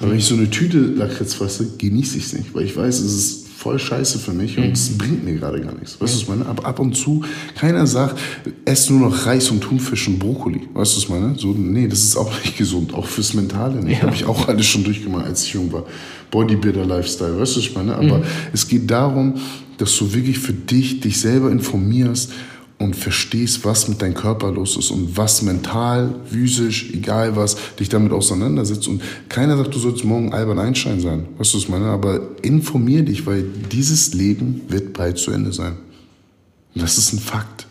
Aber wenn ich so eine Tüte Lakritz fresse, genieße ich es nicht, weil ich weiß, es ist voll scheiße für mich und es bringt mir gerade gar nichts. Weißt du, was ich meine? Aber ab und zu, keiner sagt, ess nur noch Reis und Thunfisch und Brokkoli. Weißt du, was ich meine? So, nee, das ist auch nicht gesund, auch fürs Mentale nicht. Ja. Habe ich auch alles schon durchgemacht, als ich jung war. Bodybuilder-Lifestyle, weißt du, was ich meine? Aber mhm. es geht darum, dass du wirklich für dich, dich selber informierst und verstehst, was mit deinem Körper los ist und was mental, physisch, egal was, dich damit auseinandersetzt. Und keiner sagt, du sollst morgen Albert Einstein sein. Weißt du, was ich meine? Aber informier dich, weil dieses Leben wird bald zu Ende sein. Und das ist ein Fakt.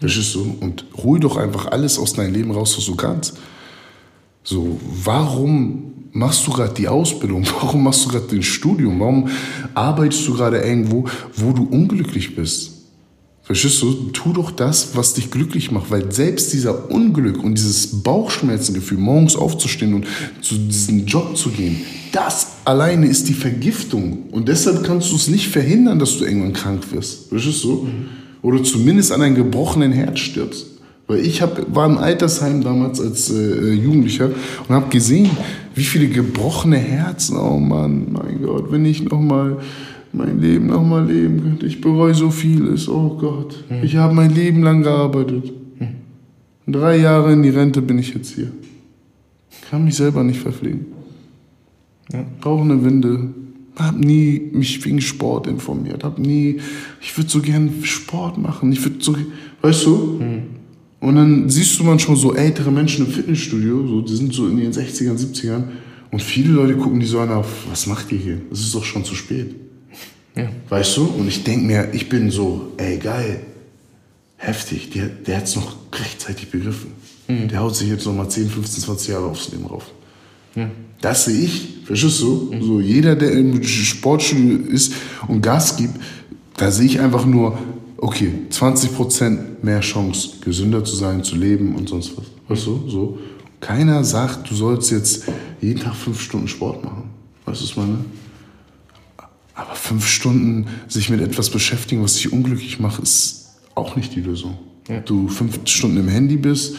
Verstehst du? Und hol doch einfach alles aus deinem Leben raus, was du kannst. So, warum machst du gerade die Ausbildung? Warum machst du gerade den Studium? Warum arbeitest du gerade irgendwo, wo du unglücklich bist? Verstehst du? Tu doch das, was dich glücklich macht, weil selbst dieser Unglück und dieses Bauchschmerzengefühl, morgens aufzustehen und zu diesem Job zu gehen, das alleine ist die Vergiftung. Und deshalb kannst du es nicht verhindern, dass du irgendwann krank wirst. Verstehst du? Mhm. Oder zumindest an einem gebrochenen Herz stirbst. Weil ich hab, war im Altersheim damals als äh, Jugendlicher und habe gesehen, wie viele gebrochene Herzen, oh Mann, mein Gott, wenn ich noch mal mein Leben nochmal leben könnte. Ich bereue so vieles. Oh Gott. Hm. Ich habe mein Leben lang gearbeitet. Hm. Drei Jahre in die Rente bin ich jetzt hier. Kann mich selber nicht verpflegen. Ja. Brauche eine Winde. Hab nie mich wegen Sport informiert. Hab nie, ich würde so gern Sport machen. Ich würde so, weißt du? Hm. Und dann siehst du manchmal so ältere Menschen im Fitnessstudio, so, die sind so in ihren 60ern, 70ern. Und viele Leute gucken die so an auf, was macht ihr hier? Es ist doch schon zu spät. Ja. Weißt du? Und ich denke mir, ich bin so, ey, geil, heftig, der, der hat es noch rechtzeitig begriffen. Mhm. Der haut sich jetzt noch mal 10, 15, 20 Jahre aufs Leben rauf. Ja. Das sehe ich, verstehst du? Mhm. So, jeder, der im Sportstudio ist und Gas gibt, da sehe ich einfach nur, okay, 20% mehr Chance, gesünder zu sein, zu leben und sonst was. Weißt du? So. Keiner sagt, du sollst jetzt jeden Tag fünf Stunden Sport machen. Weißt du, was ich meine? Aber fünf Stunden sich mit etwas beschäftigen, was dich unglücklich macht, ist auch nicht die Lösung. Ja. Du fünf Stunden im Handy bist,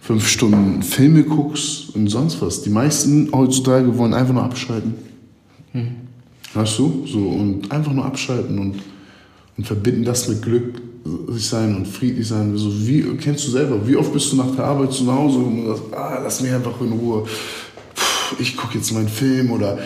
fünf Stunden Filme guckst und sonst was. Die meisten heutzutage wollen einfach nur abschalten. Mhm. Weißt du? So, und einfach nur abschalten und, und verbinden das mit Glück sein und friedlich sein. So, wie, kennst du selber, wie oft bist du nach der Arbeit zu Hause und sagst, ah, lass mich einfach in Ruhe. Puh, ich gucke jetzt meinen Film oder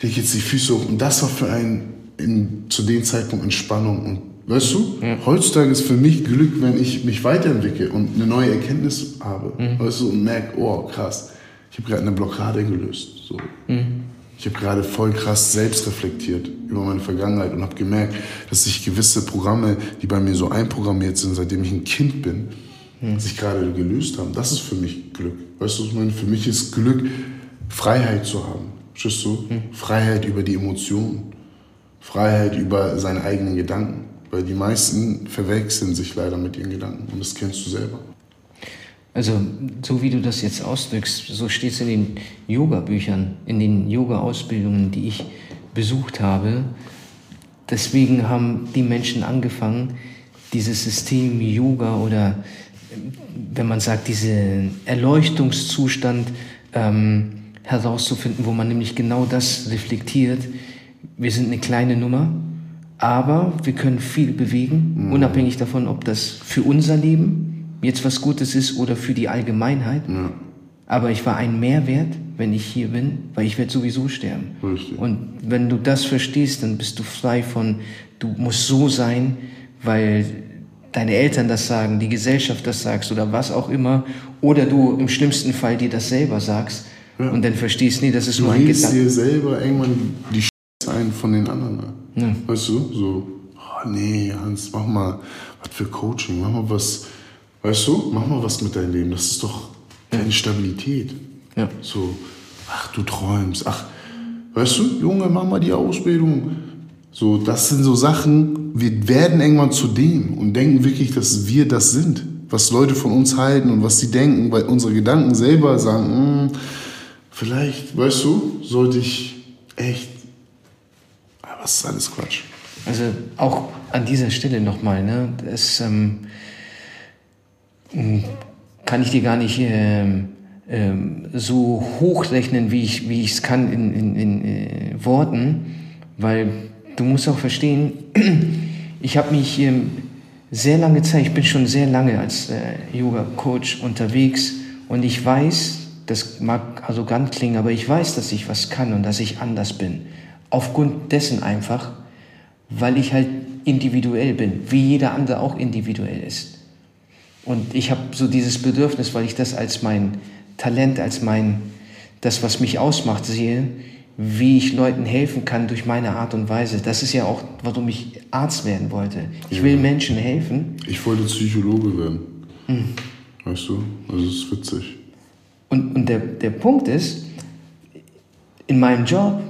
leg jetzt die Füße hoch. Und das war für einen in, zu dem Zeitpunkt Entspannung. Und weißt du, ja. heutzutage ist für mich Glück, wenn ich mich weiterentwickle und eine neue Erkenntnis habe. Mhm. Weißt du, und merke, oh krass, ich habe gerade eine Blockade gelöst. So. Mhm. Ich habe gerade voll krass selbst reflektiert über meine Vergangenheit und habe gemerkt, dass sich gewisse Programme, die bei mir so einprogrammiert sind, seitdem ich ein Kind bin, mhm. sich gerade gelöst haben. Das ist für mich Glück. Weißt du, was ich meine? Für mich ist Glück, Freiheit zu haben. Verstehst du? Hm. Freiheit über die Emotionen. Freiheit über seine eigenen Gedanken. Weil die meisten verwechseln sich leider mit ihren Gedanken. Und das kennst du selber. Also, so wie du das jetzt ausdrückst, so steht es in den Yoga-Büchern, in den Yoga-Ausbildungen, die ich besucht habe. Deswegen haben die Menschen angefangen, dieses System Yoga oder, wenn man sagt, diesen Erleuchtungszustand ähm, herauszufinden, wo man nämlich genau das reflektiert. Wir sind eine kleine Nummer, aber wir können viel bewegen, mhm. unabhängig davon, ob das für unser Leben jetzt was Gutes ist oder für die Allgemeinheit. Mhm. Aber ich war ein Mehrwert, wenn ich hier bin, weil ich werde sowieso sterben. Richtig. Und wenn du das verstehst, dann bist du frei von, du musst so sein, weil deine Eltern das sagen, die Gesellschaft das sagt oder was auch immer, oder du im schlimmsten Fall dir das selber sagst, ja. Und dann verstehst du, nee, das ist du nur ein Gedanke. Du dir selber irgendwann die Scheiße ein von den anderen. Ne? Ja. Weißt du, so, oh nee, Hans, mach mal was für Coaching, mach mal was, weißt du, mach mal was mit deinem Leben. Das ist doch keine Stabilität. Ja. So, ach, du träumst, ach, weißt du, Junge, mach mal die Ausbildung. So, das sind so Sachen, wir werden irgendwann zu dem und denken wirklich, dass wir das sind, was Leute von uns halten und was sie denken, weil unsere Gedanken selber sagen, hm, vielleicht, weißt du, sollte ich echt, aber es ist alles Quatsch. Also auch an dieser Stelle nochmal, ne, das ähm, kann ich dir gar nicht ähm, ähm, so hochrechnen, wie ich wie es kann in, in, in äh, Worten, weil du musst auch verstehen, ich habe mich ähm, sehr lange Zeit, ich bin schon sehr lange als äh, Yoga-Coach unterwegs und ich weiß, das mag arrogant klingen, aber ich weiß, dass ich was kann und dass ich anders bin. Aufgrund dessen einfach, weil ich halt individuell bin, wie jeder andere auch individuell ist. Und ich habe so dieses Bedürfnis, weil ich das als mein Talent, als mein, das, was mich ausmacht, sehe, wie ich Leuten helfen kann durch meine Art und Weise. Das ist ja auch, warum ich Arzt werden wollte. Ich will Menschen helfen. Ich wollte Psychologe werden. Hm. Weißt du? Also es ist witzig. Und, und der, der Punkt ist, in meinem Job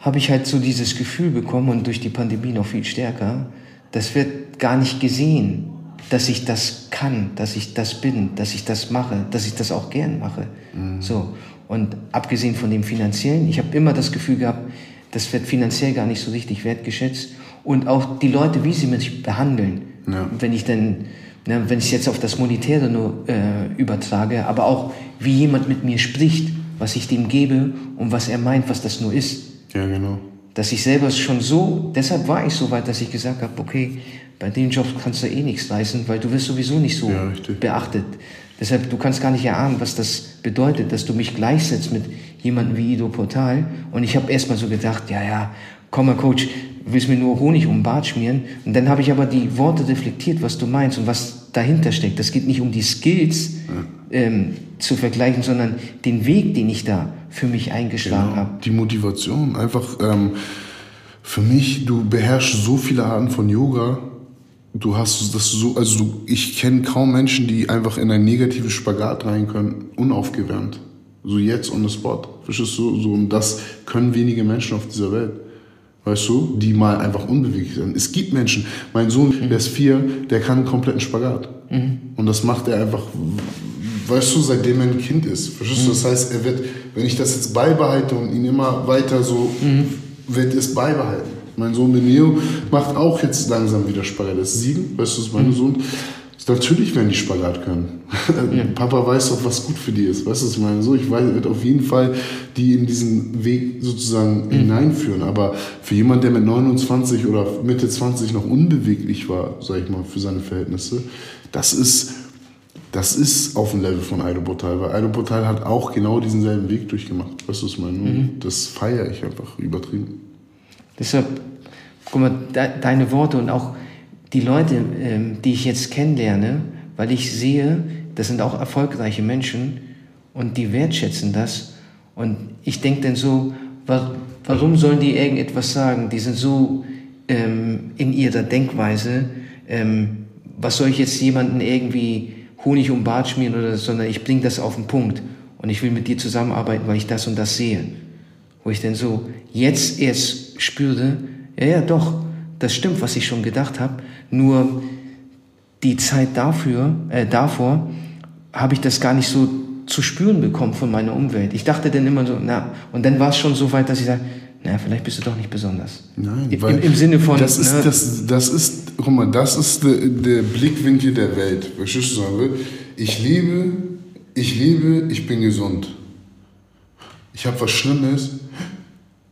habe ich halt so dieses Gefühl bekommen und durch die Pandemie noch viel stärker, das wird gar nicht gesehen, dass ich das kann, dass ich das bin, dass ich das mache, dass ich das auch gern mache. Mhm. So. Und abgesehen von dem finanziellen, ich habe immer das Gefühl gehabt, das wird finanziell gar nicht so richtig wertgeschätzt. Und auch die Leute, wie sie mich behandeln, ja. wenn ich denn, ne, wenn ich es jetzt auf das Monetäre nur äh, übertrage, aber auch wie jemand mit mir spricht, was ich dem gebe und was er meint, was das nur ist. Ja, genau. Dass ich selber schon so, deshalb war ich so weit, dass ich gesagt habe, okay, bei dem Job kannst du eh nichts leisten, weil du wirst sowieso nicht so ja, beachtet. Deshalb, du kannst gar nicht erahnen, was das bedeutet, dass du mich gleichsetzt mit jemandem wie Ido Portal. Und ich habe erst mal so gedacht, ja, ja, komm mal, Coach, willst mir nur Honig um den Bart schmieren? Und dann habe ich aber die Worte reflektiert, was du meinst und was dahinter steckt. Das geht nicht um die Skills ähm, zu vergleichen, sondern den Weg, den ich da für mich eingeschlagen genau. habe. Die Motivation, einfach ähm, für mich, du beherrschst so viele Arten von Yoga du hast das so, also du, ich kenne kaum Menschen, die einfach in ein negatives Spagat rein können, unaufgewärmt. So jetzt on the spot. Verstehst du? So, und das können wenige Menschen auf dieser Welt. Weißt du? Die mal einfach unbeweglich sind. Es gibt Menschen, mein Sohn, mhm. der ist vier, der kann einen kompletten Spagat. Mhm. Und das macht er einfach, weißt du, seitdem er ein Kind ist. Verstehst mhm. du? Das heißt, er wird, wenn ich das jetzt beibehalte und ihn immer weiter so, mhm. wird es beibehalten. Mein Sohn Beneo macht auch jetzt langsam wieder Spagat. Er ist sieben, weißt du, das ist mein mhm. Sohn. Natürlich werden die Spagat können. Ja. Papa weiß doch, was gut für die ist. Weißt du, was ich meine? So, ich weiß, wird auf jeden Fall die in diesen Weg sozusagen mhm. hineinführen. Aber für jemanden, der mit 29 oder Mitte 20 noch unbeweglich war, sag ich mal, für seine Verhältnisse, das ist, das ist auf dem Level von Aido Portal. Weil Aido Portal hat auch genau diesen selben Weg durchgemacht. Weißt du, was ich meine? Mhm. Das feiere ich einfach übertrieben. Deshalb, guck mal, de, deine Worte und auch die Leute, ähm, die ich jetzt kennenlerne, weil ich sehe, das sind auch erfolgreiche Menschen und die wertschätzen das. Und ich denke dann so, wa warum sollen die irgendetwas sagen? Die sind so ähm, in ihrer Denkweise. Ähm, was soll ich jetzt jemanden irgendwie Honig um Bart schmieren oder sondern ich bringe das auf den Punkt und ich will mit dir zusammenarbeiten, weil ich das und das sehe. Wo ich denn so jetzt erst spürte, ja, ja, doch, das stimmt, was ich schon gedacht habe, nur die Zeit dafür, äh, davor habe ich das gar nicht so zu spüren bekommen von meiner Umwelt. Ich dachte dann immer so, na, und dann war es schon so weit, dass ich sage, na, vielleicht bist du doch nicht besonders. Nein, Im, weil im Sinne von. Das ist, ne, das, das ist, guck mal, das ist der, der Blickwinkel der Welt. Verstehst du, sagen Ich lebe, ich lebe, ich bin gesund. Ich habe was Schlimmes,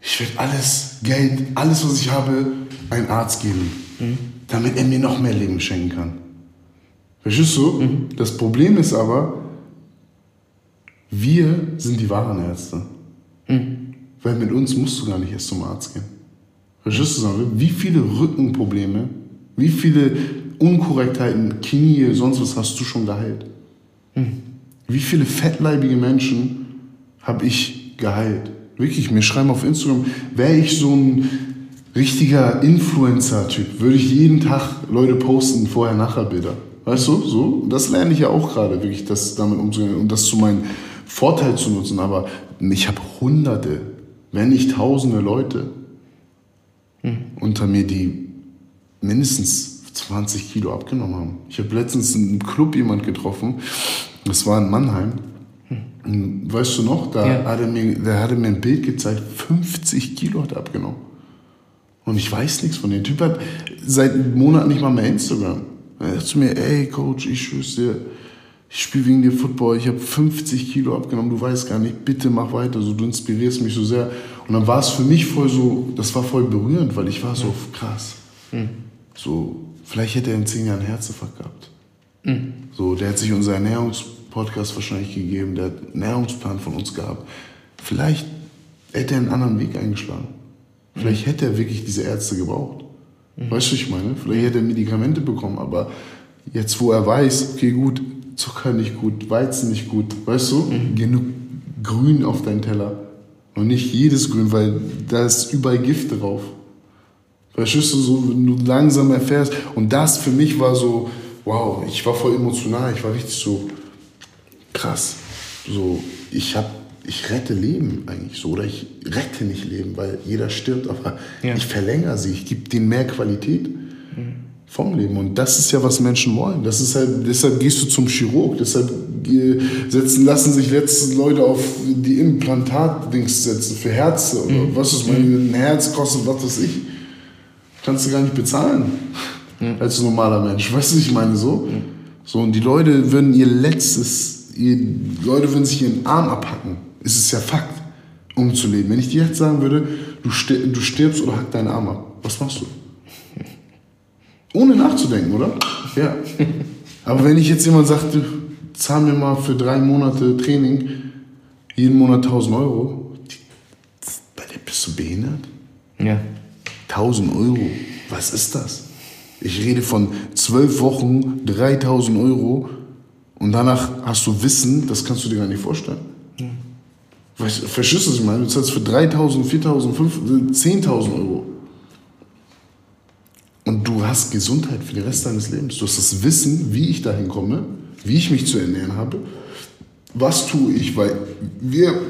ich werde alles, Geld, alles, was ich habe, einem Arzt geben, mhm. Damit er mir noch mehr Leben schenken kann. Verstehst du? Mhm. Das Problem ist aber, wir sind die wahren Ärzte. Mhm. Weil mit uns musst du gar nicht erst zum Arzt gehen. Verstehst du? Wie viele Rückenprobleme, wie viele Unkorrektheiten, Knie, sonst was hast du schon geheilt? Mhm. Wie viele fettleibige Menschen habe ich geheilt? Wirklich, mir schreiben auf Instagram, wäre ich so ein richtiger Influencer-Typ, würde ich jeden Tag Leute posten, vorher-nachher-Bilder. Weißt du, so? Das lerne ich ja auch gerade, wirklich, das damit umzugehen und das zu meinen Vorteil zu nutzen, aber ich habe hunderte, wenn nicht tausende Leute hm. unter mir, die mindestens 20 Kilo abgenommen haben. Ich habe letztens in einem Club jemand getroffen, das war in Mannheim. Hm. Weißt du noch, da ja. hat er mir, der hatte mir ein Bild gezeigt, 50 Kilo hat er abgenommen. Und ich weiß nichts von dem Typ hat seit Monaten nicht mal mehr Instagram. Er sagt zu mir, ey Coach, ich schwör's dir, ich spiele wegen dir Football, ich habe 50 Kilo abgenommen, du weißt gar nicht, bitte mach weiter, so, du inspirierst mich so sehr. Und dann war es für mich voll so, das war voll berührend, weil ich war so krass. Mhm. So, vielleicht hätte er in zehn Jahren Herzinfarkt gehabt. Mhm. So, der hat sich unser Ernährungspodcast wahrscheinlich gegeben, der hat einen Ernährungsplan von uns gehabt. Vielleicht hätte er einen anderen Weg eingeschlagen. Vielleicht hätte er wirklich diese Ärzte gebraucht. Mhm. Weißt du, ich meine? Vielleicht hätte er Medikamente bekommen, aber jetzt, wo er weiß, okay, gut, Zucker nicht gut, Weizen nicht gut, weißt du, mhm. genug Grün auf deinen Teller. Und nicht jedes Grün, weil da ist überall Gift drauf. Verstehst du, so, wenn du langsam erfährst. Und das für mich war so, wow, ich war voll emotional, ich war richtig so krass. So, ich habe ich rette Leben eigentlich so. Oder ich rette nicht Leben, weil jeder stirbt, aber ja. ich verlängere sie, ich gebe denen mehr Qualität mhm. vom Leben. Und das ist ja, was Menschen wollen. Das ist halt, deshalb gehst du zum Chirurg, deshalb setzen, lassen sich letzte Leute auf die Implantat-Dings setzen für Herzen oder mhm. was ist mein ein Herz kostet, was weiß ich. Kannst du gar nicht bezahlen mhm. als normaler Mensch. Weißt du, ich meine so? Mhm. So, und die Leute würden ihr letztes, die Leute würden sich ihren Arm abhacken ist es ja Fakt, um zu leben. Wenn ich dir jetzt sagen würde, du, du stirbst oder hack deinen Arm ab, was machst du? Ohne nachzudenken, oder? Ja. Aber wenn ich jetzt jemand sagte, zahl mir mal für drei Monate Training jeden Monat 1000 Euro, bei der bist du behindert? Ja. 1000 Euro, was ist das? Ich rede von zwölf Wochen, 3000 Euro und danach hast du Wissen, das kannst du dir gar nicht vorstellen. Verstehst du, was ich meine? Du zahlst für 3.000, 4.000, 10.000 Euro. Und du hast Gesundheit für den Rest deines Lebens. Du hast das Wissen, wie ich dahin komme, wie ich mich zu ernähren habe. Was tue ich? Weil wir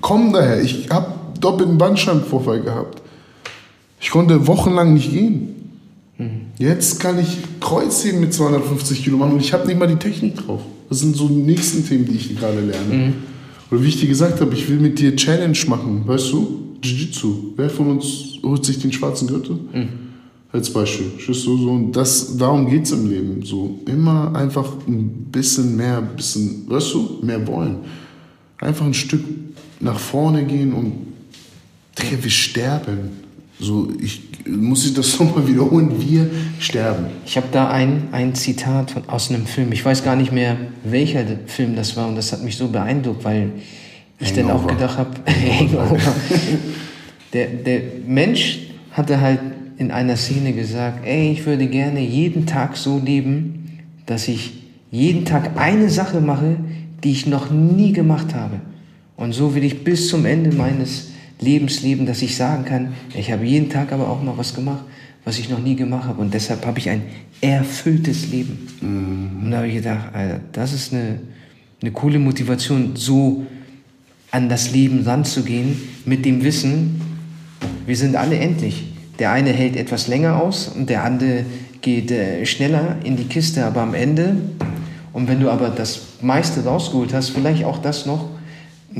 kommen daher. Ich habe doppelten Bandscheibenvorfall gehabt. Ich konnte wochenlang nicht gehen. Mhm. Jetzt kann ich Kreuzheben mit 250 Kilo machen und ich habe nicht mal die Technik drauf. Das sind so die nächsten Themen, die ich gerade lerne. Mhm. Oder wie ich dir gesagt habe, ich will mit dir Challenge machen, weißt du? Jiu-Jitsu. Wer von uns holt sich den schwarzen Gürtel? Mhm. Als Beispiel. Schüss so, so. Und das, darum geht es im Leben. So immer einfach ein bisschen mehr, bisschen, weißt du, mehr wollen. Einfach ein Stück nach vorne gehen und Digga, wir sterben. So, ich muss ich das nochmal wiederholen, wir sterben. Ich habe da ein, ein Zitat von, aus einem Film, ich weiß gar nicht mehr, welcher Film das war und das hat mich so beeindruckt, weil ich Hangover. dann auch gedacht habe, der, der Mensch hatte halt in einer Szene gesagt, ey, ich würde gerne jeden Tag so leben, dass ich jeden Tag eine Sache mache, die ich noch nie gemacht habe. Und so will ich bis zum Ende meines Lebensleben, dass ich sagen kann, ich habe jeden Tag aber auch mal was gemacht, was ich noch nie gemacht habe. Und deshalb habe ich ein erfülltes Leben. Mhm. Und da habe ich gedacht, Alter, das ist eine, eine coole Motivation, so an das Leben ranzugehen, mit dem Wissen, wir sind alle endlich. Der eine hält etwas länger aus und der andere geht äh, schneller in die Kiste, aber am Ende, und wenn du aber das meiste rausgeholt hast, vielleicht auch das noch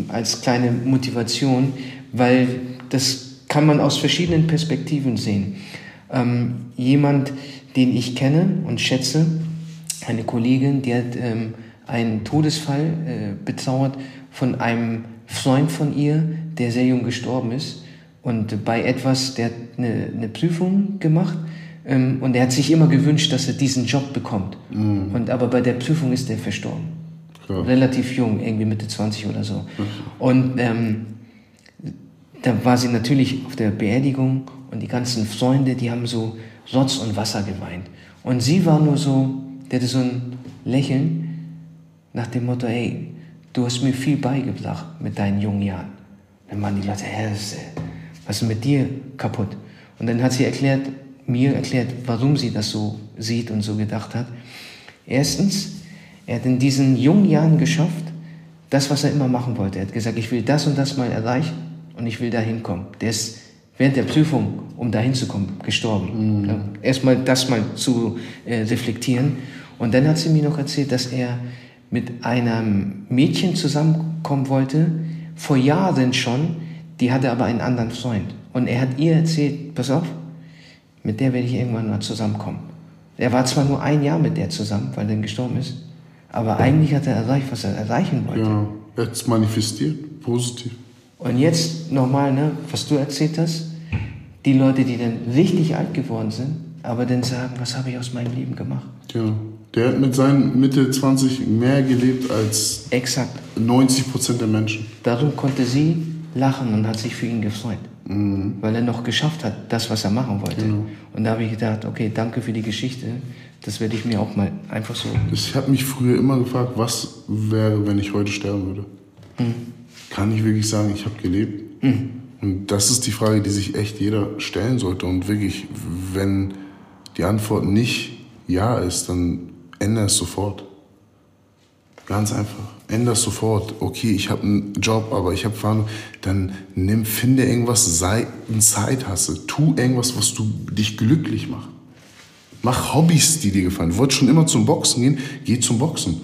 als kleine Motivation, weil das kann man aus verschiedenen Perspektiven sehen. Ähm, jemand, den ich kenne und schätze, eine Kollegin, die hat ähm, einen Todesfall äh, betrauert von einem Freund von ihr, der sehr jung gestorben ist. Und bei etwas, der hat eine, eine Prüfung gemacht ähm, und er hat sich immer gewünscht, dass er diesen Job bekommt. Mhm. Und aber bei der Prüfung ist er verstorben. Klar. Relativ jung, irgendwie Mitte 20 oder so. Mhm. Und ähm, da war sie natürlich auf der Beerdigung und die ganzen Freunde, die haben so Rotz und Wasser geweint. Und sie war nur so, der hatte so ein Lächeln nach dem Motto, hey, du hast mir viel beigebracht mit deinen jungen Jahren. Dann waren die Leute, hey, was ist mit dir kaputt? Und dann hat sie erklärt, mir erklärt, warum sie das so sieht und so gedacht hat. Erstens, er hat in diesen jungen Jahren geschafft, das, was er immer machen wollte. Er hat gesagt, ich will das und das mal erreichen und ich will da hinkommen. Der ist während der Prüfung, um da hinzukommen, gestorben. Mhm. Erstmal das mal zu äh, reflektieren. Und dann hat sie mir noch erzählt, dass er mit einem Mädchen zusammenkommen wollte, vor Jahren schon, die hatte aber einen anderen Freund. Und er hat ihr erzählt, pass auf, mit der werde ich irgendwann mal zusammenkommen. Er war zwar nur ein Jahr mit der zusammen, weil er dann gestorben ist, aber eigentlich hat er erreicht, was er erreichen wollte. Ja, er hat es manifestiert, positiv. Und jetzt nochmal, ne, was du erzählt hast, die Leute, die dann richtig alt geworden sind, aber dann sagen, was habe ich aus meinem Leben gemacht? Ja, der hat mit seinen Mitte 20 mehr gelebt als Exakt. 90 Prozent der Menschen. Darum konnte sie lachen und hat sich für ihn gefreut. Mhm. Weil er noch geschafft hat, das, was er machen wollte. Genau. Und da habe ich gedacht, okay, danke für die Geschichte. Das werde ich mir auch mal einfach so. Ich habe mich früher immer gefragt, was wäre, wenn ich heute sterben würde. Mhm. Kann ich wirklich sagen, ich habe gelebt? Mhm. Und das ist die Frage, die sich echt jeder stellen sollte. Und wirklich, wenn die Antwort nicht ja ist, dann ändere es sofort. Ganz einfach. Ändere es sofort. Okay, ich habe einen Job, aber ich habe Verhandlungen. Dann nimm, finde irgendwas, sei ein Zeithasse. Tu irgendwas, was du dich glücklich macht. Mach Hobbys, die dir gefallen. Du wolltest schon immer zum Boxen gehen, geh zum Boxen.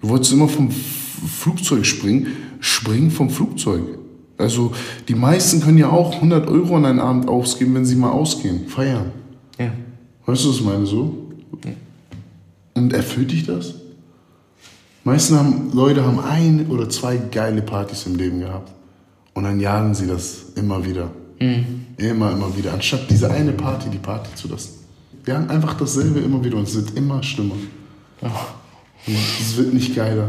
Du wolltest immer vom Flugzeug springen, spring vom Flugzeug. Also die meisten können ja auch 100 Euro an einen Abend ausgeben, wenn sie mal ausgehen, feiern. Ja. Weißt du, was ich meine so? Ja. Und erfüllt dich das? Meisten haben, Leute haben ein oder zwei geile Partys im Leben gehabt. Und dann jagen sie das immer wieder. Mhm. Immer, immer wieder. Anstatt diese eine Party, die Party zu lassen. Wir haben einfach dasselbe immer wieder und es wird immer schlimmer. Oh. Es wird nicht geiler,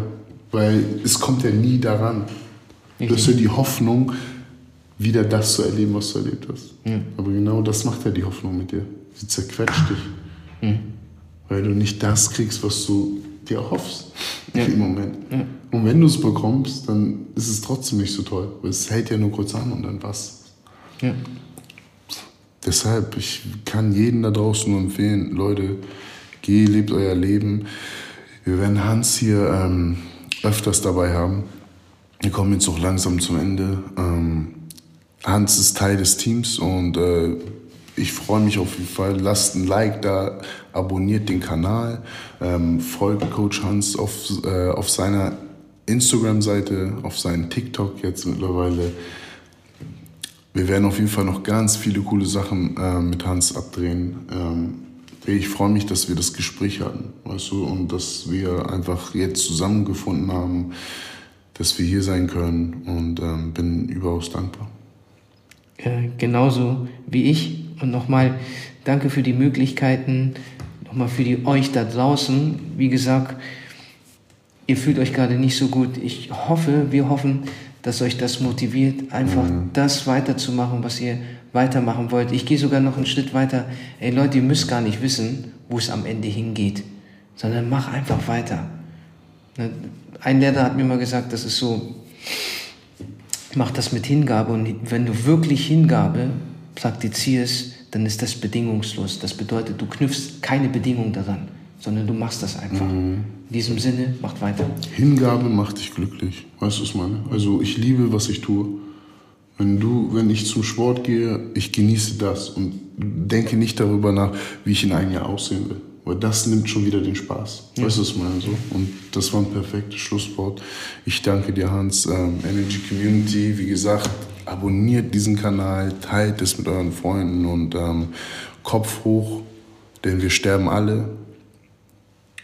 weil es kommt ja nie daran. Du hast ja die Hoffnung, wieder das zu erleben, was du erlebt hast. Ja. Aber genau das macht ja die Hoffnung mit dir. Sie zerquetscht dich. Mhm. Weil du nicht das kriegst, was du dir erhoffst ja. im Moment. Ja. Und wenn du es bekommst, dann ist es trotzdem nicht so toll. Weil es hält ja nur kurz an und dann was. Ja. Deshalb, ich kann jeden da draußen nur empfehlen, Leute, geh, lebt euer Leben. Wir werden Hans hier ähm, öfters dabei haben. Wir kommen jetzt auch langsam zum Ende. Ähm, Hans ist Teil des Teams und äh, ich freue mich auf jeden Fall. Lasst ein Like da, abonniert den Kanal, ähm, folgt Coach Hans auf, äh, auf seiner Instagram-Seite, auf seinen TikTok jetzt mittlerweile. Wir werden auf jeden Fall noch ganz viele coole Sachen äh, mit Hans abdrehen. Ähm, ich freue mich, dass wir das Gespräch hatten, weißt du, und dass wir einfach jetzt zusammengefunden haben dass wir hier sein können und ähm, bin überaus dankbar. Äh, genauso wie ich. Und nochmal danke für die Möglichkeiten, nochmal für die euch da draußen. Wie gesagt, ihr fühlt euch gerade nicht so gut. Ich hoffe, wir hoffen, dass euch das motiviert, einfach mhm. das weiterzumachen, was ihr weitermachen wollt. Ich gehe sogar noch einen Schritt weiter. Ey Leute, ihr müsst gar nicht wissen, wo es am Ende hingeht, sondern mach einfach weiter. Ne, ein Lehrer hat mir mal gesagt, das ist so, mach das mit Hingabe und wenn du wirklich Hingabe praktizierst, dann ist das bedingungslos. Das bedeutet, du knüpfst keine Bedingung daran, sondern du machst das einfach. Mhm. In diesem Sinne, macht weiter. Hingabe macht dich glücklich. Weißt du, was ich meine? Also ich liebe, was ich tue. Wenn du, wenn ich zum Sport gehe, ich genieße das und denke nicht darüber nach, wie ich in einem Jahr aussehen will. Weil das nimmt schon wieder den Spaß. Ja. Weißt du, was ich meine? So? Und das war ein perfektes Schlusswort. Ich danke dir, Hans. Ähm, Energy Community, wie gesagt, abonniert diesen Kanal, teilt es mit euren Freunden und ähm, Kopf hoch, denn wir sterben alle.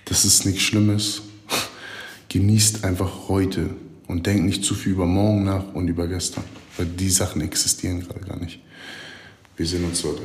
Das ist nichts Schlimmes. Genießt einfach heute und denkt nicht zu viel über morgen nach und über gestern, weil die Sachen existieren gerade gar nicht. Wir sehen uns heute.